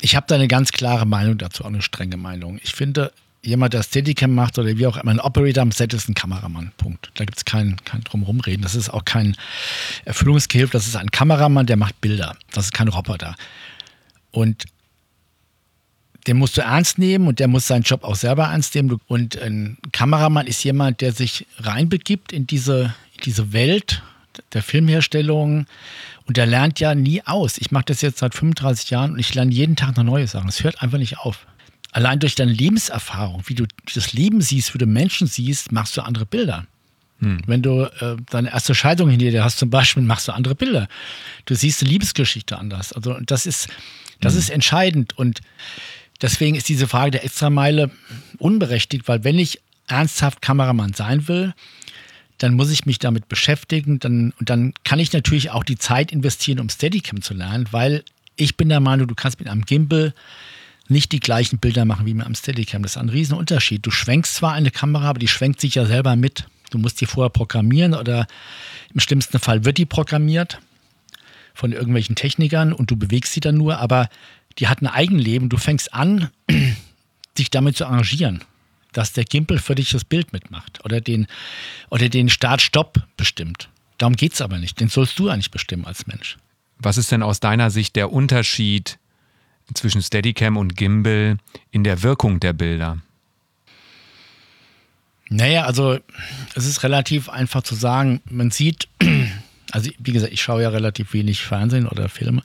ich habe da eine ganz klare Meinung dazu, auch eine strenge Meinung. Ich finde, jemand, der Steadicam macht oder wie auch immer, ein Operator am Set ist ein Kameramann. Punkt. Da gibt es kein, kein Drumherumreden. Das ist auch kein Erfüllungsgehilfe, das ist ein Kameramann, der macht Bilder. Das ist kein Roboter. Und den musst du ernst nehmen und der muss seinen Job auch selber ernst nehmen. Und ein Kameramann ist jemand, der sich reinbegibt in diese, in diese Welt der Filmherstellung und der lernt ja nie aus. Ich mache das jetzt seit 35 Jahren und ich lerne jeden Tag noch neue Sachen. Es hört einfach nicht auf allein durch deine Lebenserfahrung, wie du das Leben siehst, wie du Menschen siehst, machst du andere Bilder. Hm. Wenn du äh, deine erste Scheidung hinter dir hast, zum Beispiel, machst du andere Bilder. Du siehst eine Liebesgeschichte anders. Also das ist, das hm. ist entscheidend. Und deswegen ist diese Frage der Extrameile unberechtigt, weil wenn ich ernsthaft Kameramann sein will, dann muss ich mich damit beschäftigen. Dann, und dann kann ich natürlich auch die Zeit investieren, um Steadicam zu lernen, weil ich bin der Meinung, du kannst mit einem Gimbal nicht die gleichen Bilder machen wie mit einem Steadicam. Das ist ein Riesenunterschied. Du schwenkst zwar eine Kamera, aber die schwenkt sich ja selber mit. Du musst die vorher programmieren oder im schlimmsten Fall wird die programmiert von irgendwelchen Technikern und du bewegst sie dann nur, aber die hat ein Eigenleben. Du fängst an, (clears throat) dich damit zu arrangieren, dass der Gimpel für dich das Bild mitmacht oder den, oder den Start-Stopp bestimmt. Darum geht es aber nicht. Den sollst du eigentlich bestimmen als Mensch. Was ist denn aus deiner Sicht der Unterschied zwischen Steadicam und Gimbal in der Wirkung der Bilder? Naja, also es ist relativ einfach zu sagen. Man sieht, (clears throat) also wie gesagt, ich schaue ja relativ wenig Fernsehen oder Filme.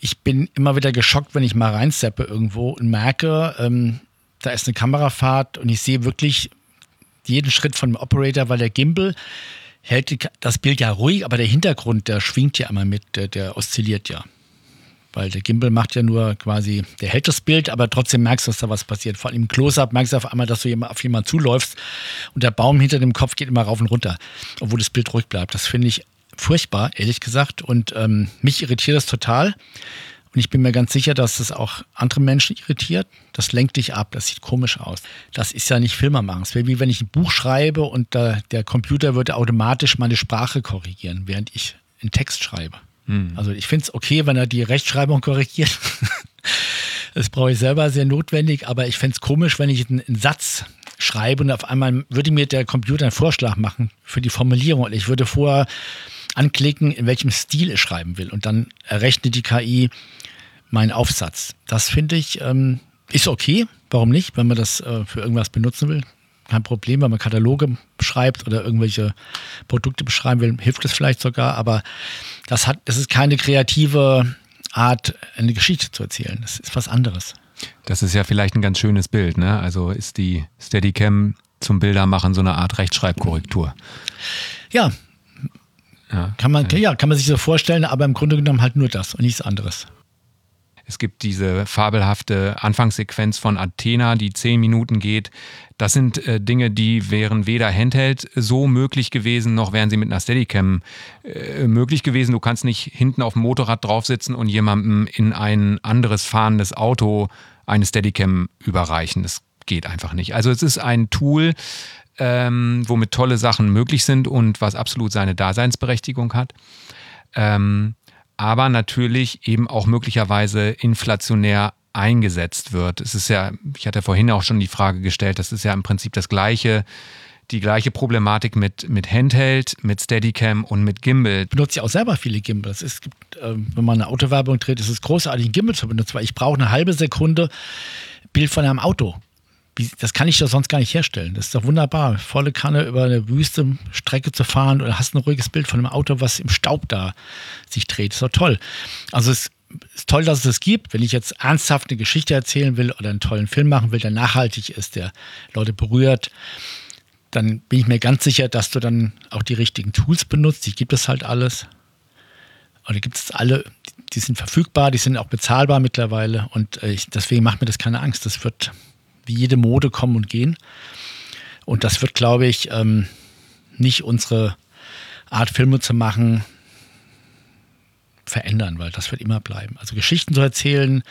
Ich bin immer wieder geschockt, wenn ich mal reinsteppe irgendwo und merke, ähm, da ist eine Kamerafahrt und ich sehe wirklich jeden Schritt von dem Operator, weil der Gimbal hält das Bild ja ruhig, aber der Hintergrund, der schwingt ja immer mit, der, der oszilliert ja. Weil der Gimbal macht ja nur quasi, der hält das Bild, aber trotzdem merkst du, dass da was passiert. Vor allem im Close-Up merkst du auf einmal, dass du auf jemanden zuläufst und der Baum hinter dem Kopf geht immer rauf und runter, obwohl das Bild ruhig bleibt. Das finde ich furchtbar, ehrlich gesagt. Und ähm, mich irritiert das total. Und ich bin mir ganz sicher, dass das auch andere Menschen irritiert. Das lenkt dich ab, das sieht komisch aus. Das ist ja nicht Filmer machen. Es wäre wie wenn ich ein Buch schreibe und äh, der Computer würde automatisch meine Sprache korrigieren, während ich einen Text schreibe. Hm. Also ich finde es okay, wenn er die Rechtschreibung korrigiert. (laughs) das brauche ich selber sehr notwendig, aber ich fände es komisch, wenn ich einen, einen, Satz schreibe und auf einmal würde mir der Computer einen Vorschlag machen für die Formulierung. Und ich würde vorher anklicken, in welchem Stil ich schreiben will. Und dann errechnet die KI meinen Aufsatz. Das finde ich ähm, ist okay. Warum nicht, wenn man das äh, für irgendwas benutzen will? Kein Problem, wenn man Kataloge beschreibt oder irgendwelche Produkte beschreiben will, hilft es vielleicht sogar, aber das hat, es ist keine kreative Art, eine Geschichte zu erzählen. Das ist was anderes. Das ist ja vielleicht ein ganz schönes Bild, ne? Also ist die Steadicam zum Bildermachen so eine Art Rechtschreibkorrektur. Ja. ja. Kann man, ja, kann man sich so vorstellen, aber im Grunde genommen halt nur das und nichts anderes. Es gibt diese fabelhafte Anfangssequenz von Athena, die zehn Minuten geht. Das sind äh, Dinge, die wären weder Handheld so möglich gewesen, noch wären sie mit einer Steadicam äh, möglich gewesen. Du kannst nicht hinten auf dem Motorrad draufsitzen und jemandem in ein anderes fahrendes Auto eine Steadicam überreichen. Das geht einfach nicht. Also es ist ein Tool, ähm, womit tolle Sachen möglich sind und was absolut seine Daseinsberechtigung hat. Ähm, aber natürlich eben auch möglicherweise inflationär eingesetzt wird. Es ist ja, ich hatte vorhin auch schon die Frage gestellt, das ist ja im Prinzip das gleiche, die gleiche Problematik mit, mit Handheld, mit Steadicam und mit Gimbal. Ich benutze ja auch selber viele Gimbals. Es gibt, äh, wenn man eine Autowerbung dreht, ist es großartig, einen Gimbal zu benutzen, weil ich brauche eine halbe Sekunde Bild von einem Auto. Das kann ich doch sonst gar nicht herstellen. Das ist doch wunderbar, volle Kanne über eine Wüste Strecke zu fahren und hast ein ruhiges Bild von einem Auto, was im Staub da sich dreht. Das ist doch toll. Also es ist toll, dass es das gibt. Wenn ich jetzt ernsthaft eine Geschichte erzählen will oder einen tollen Film machen will, der nachhaltig ist, der Leute berührt, dann bin ich mir ganz sicher, dass du dann auch die richtigen Tools benutzt. Die gibt es halt alles. Oder gibt es alle, die sind verfügbar, die sind auch bezahlbar mittlerweile. Und äh, ich, deswegen macht mir das keine Angst. Das wird wie jede Mode kommen und gehen. Und das wird, glaube ich, ähm, nicht unsere Art, Filme zu machen, verändern, weil das wird immer bleiben. Also Geschichten zu erzählen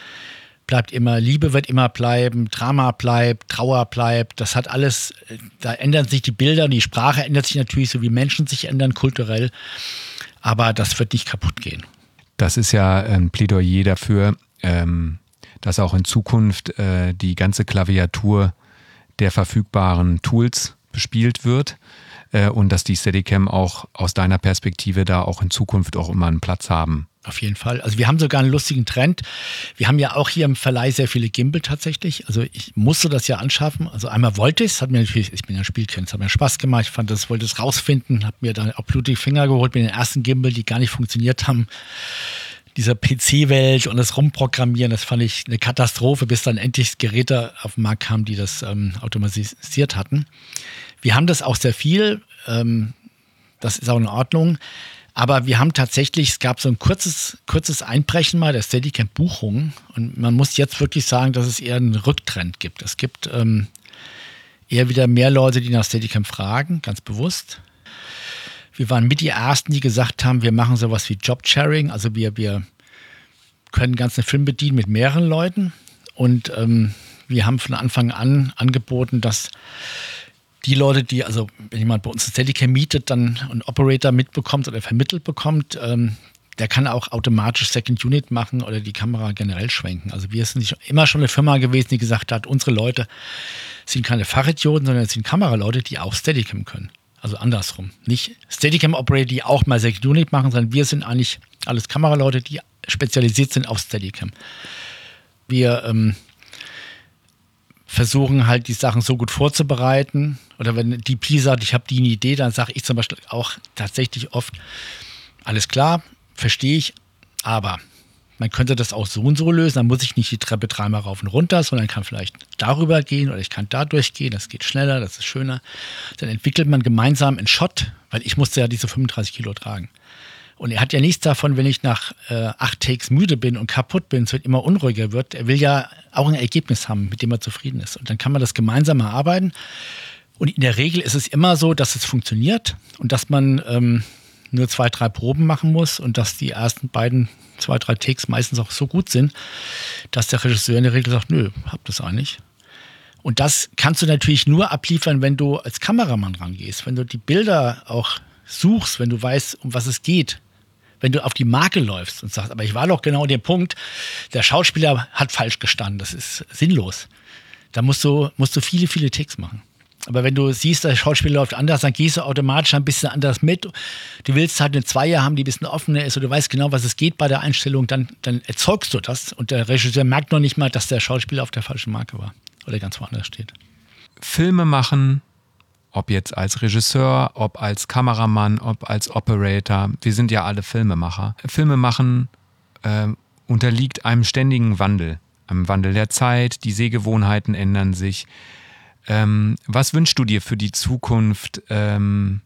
bleibt immer, Liebe wird immer bleiben, Drama bleibt, Trauer bleibt. Das hat alles, da ändern sich die Bilder, die Sprache ändert sich natürlich, so wie Menschen sich ändern kulturell. Aber das wird nicht kaputt gehen. Das ist ja ein Plädoyer dafür, ähm, dass auch in Zukunft äh, die ganze Klaviatur der verfügbaren Tools bespielt wird äh, und dass die Steadicam auch aus deiner Perspektive da auch in Zukunft auch immer einen Platz haben. Auf jeden Fall. Also wir haben sogar einen lustigen Trend. Wir haben ja auch hier im Verleih sehr viele Gimbal tatsächlich. Also ich musste das ja anschaffen. Also einmal wollte ich es, hat mir natürlich, ich bin ja Spielkind, es hat mir Spaß gemacht. Ich fand das, wollte es rausfinden, habe mir dann auch blutige Finger geholt mit den ersten Gimbal, die gar nicht funktioniert haben dieser PC-Welt und das Rumprogrammieren, das fand ich eine Katastrophe, bis dann endlich Geräte auf den Markt kamen, die das ähm, automatisiert hatten. Wir haben das auch sehr viel, ähm, das ist auch in Ordnung. Aber wir haben tatsächlich, es gab so ein kurzes, kurzes Einbrechen mal der Steadicam-Buchungen. Und man muss jetzt wirklich sagen, dass es eher einen Rücktrend gibt. Es gibt ähm, eher wieder mehr Leute, die nach Steadicam fragen, ganz bewusst. Wir waren mit die Ersten, die gesagt haben, wir machen sowas wie Job-Sharing. Also wir, wir können ganzen Film bedienen mit mehreren Leuten. Und ähm, wir haben von Anfang an angeboten, dass die Leute, die, also wenn jemand bei uns ein Steadicam mietet, dann einen Operator mitbekommt oder vermittelt bekommt, ähm, der kann auch automatisch Second Unit machen oder die Kamera generell schwenken. Also wir sind immer schon eine Firma gewesen, die gesagt hat, unsere Leute sind keine Fachidioten, sondern sind Kameraleute, die auch Steadicam können. Also andersrum. Nicht Steadicam-Operator, die auch mal Unit machen, sondern wir sind eigentlich alles Kameraleute, die spezialisiert sind auf Steadicam. Wir ähm, versuchen halt die Sachen so gut vorzubereiten. Oder wenn DP sagt, ich habe die eine Idee, dann sage ich zum Beispiel auch tatsächlich oft, alles klar, verstehe ich, aber man könnte das auch so und so lösen, dann muss ich nicht die Treppe dreimal rauf und runter, sondern kann vielleicht darüber gehen oder ich kann da durchgehen, das geht schneller, das ist schöner. Dann entwickelt man gemeinsam einen Shot, weil ich musste ja diese 35 Kilo tragen. Und er hat ja nichts davon, wenn ich nach äh, acht Takes müde bin und kaputt bin, es wird immer unruhiger wird. Er will ja auch ein Ergebnis haben, mit dem er zufrieden ist. Und dann kann man das gemeinsam erarbeiten. Und in der Regel ist es immer so, dass es funktioniert und dass man ähm, nur zwei, drei Proben machen muss und dass die ersten beiden zwei, drei Takes meistens auch so gut sind, dass der Regisseur in der Regel sagt, nö, hab das eigentlich. Und das kannst du natürlich nur abliefern, wenn du als Kameramann rangehst, wenn du die Bilder auch suchst, wenn du weißt, um was es geht wenn du auf die Marke läufst und sagst, aber ich war doch genau der Punkt, der Schauspieler hat falsch gestanden, das ist sinnlos. Da musst du, musst du viele, viele Ticks machen. Aber wenn du siehst, der Schauspieler läuft anders, dann gehst du automatisch ein bisschen anders mit. Du willst halt eine Zweier haben, die ein bisschen offener ist und du weißt genau, was es geht bei der Einstellung, dann, dann erzeugst du das. Und der Regisseur merkt noch nicht mal, dass der Schauspieler auf der falschen Marke war oder ganz woanders steht. Filme machen ob jetzt als Regisseur, ob als Kameramann, ob als Operator. Wir sind ja alle Filmemacher. Filme machen äh, unterliegt einem ständigen Wandel, einem Wandel der Zeit, die Sehgewohnheiten ändern sich. Ähm, was wünschst du dir für die Zukunft ähm,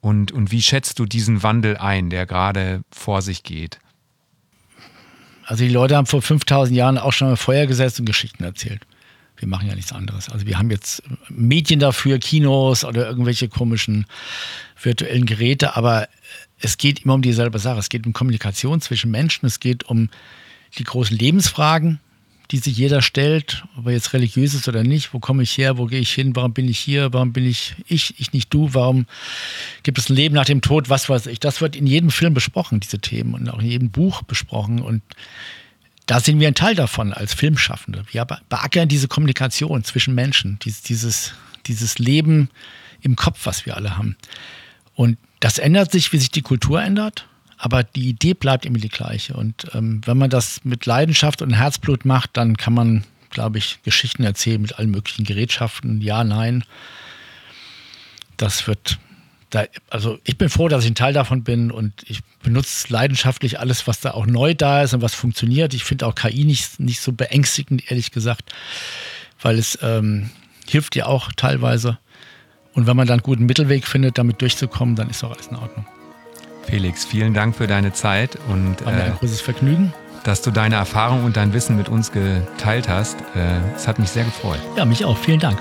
und, und wie schätzt du diesen Wandel ein, der gerade vor sich geht? Also die Leute haben vor 5000 Jahren auch schon mal Feuer gesetzt und Geschichten erzählt. Wir machen ja nichts anderes. Also wir haben jetzt Medien dafür, Kinos oder irgendwelche komischen virtuellen Geräte, aber es geht immer um dieselbe Sache. Es geht um Kommunikation zwischen Menschen, es geht um die großen Lebensfragen, die sich jeder stellt, ob er jetzt religiös ist oder nicht. Wo komme ich her? Wo gehe ich hin? Warum bin ich hier? Warum bin ich ich, ich nicht du? Warum gibt es ein Leben nach dem Tod? Was weiß ich? Das wird in jedem Film besprochen, diese Themen und auch in jedem Buch besprochen. Und da sind wir ein Teil davon als Filmschaffende. Wir beackern diese Kommunikation zwischen Menschen, dieses, dieses, dieses Leben im Kopf, was wir alle haben. Und das ändert sich, wie sich die Kultur ändert, aber die Idee bleibt immer die gleiche. Und ähm, wenn man das mit Leidenschaft und Herzblut macht, dann kann man, glaube ich, Geschichten erzählen mit allen möglichen Gerätschaften. Ja, nein. Das wird da, also ich bin froh, dass ich ein Teil davon bin und ich benutze leidenschaftlich alles, was da auch neu da ist und was funktioniert. Ich finde auch KI nicht, nicht so beängstigend, ehrlich gesagt, weil es ähm, hilft dir auch teilweise. Und wenn man dann einen guten Mittelweg findet, damit durchzukommen, dann ist auch alles in Ordnung. Felix, vielen Dank für deine Zeit und War mir ein äh, großes Vergnügen. Dass du deine Erfahrung und dein Wissen mit uns geteilt hast. Äh, es hat mich sehr gefreut. Ja, mich auch. Vielen Dank.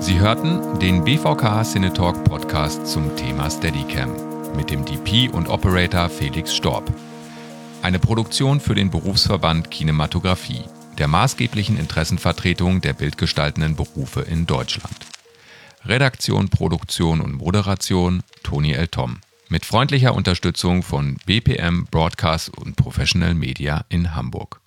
Sie hörten den BVK Cinetalk Podcast zum Thema Steadicam mit dem DP und Operator Felix Storb. Eine Produktion für den Berufsverband Kinematografie, der maßgeblichen Interessenvertretung der bildgestaltenden Berufe in Deutschland. Redaktion, Produktion und Moderation Toni L. Tom. Mit freundlicher Unterstützung von BPM Broadcast und Professional Media in Hamburg.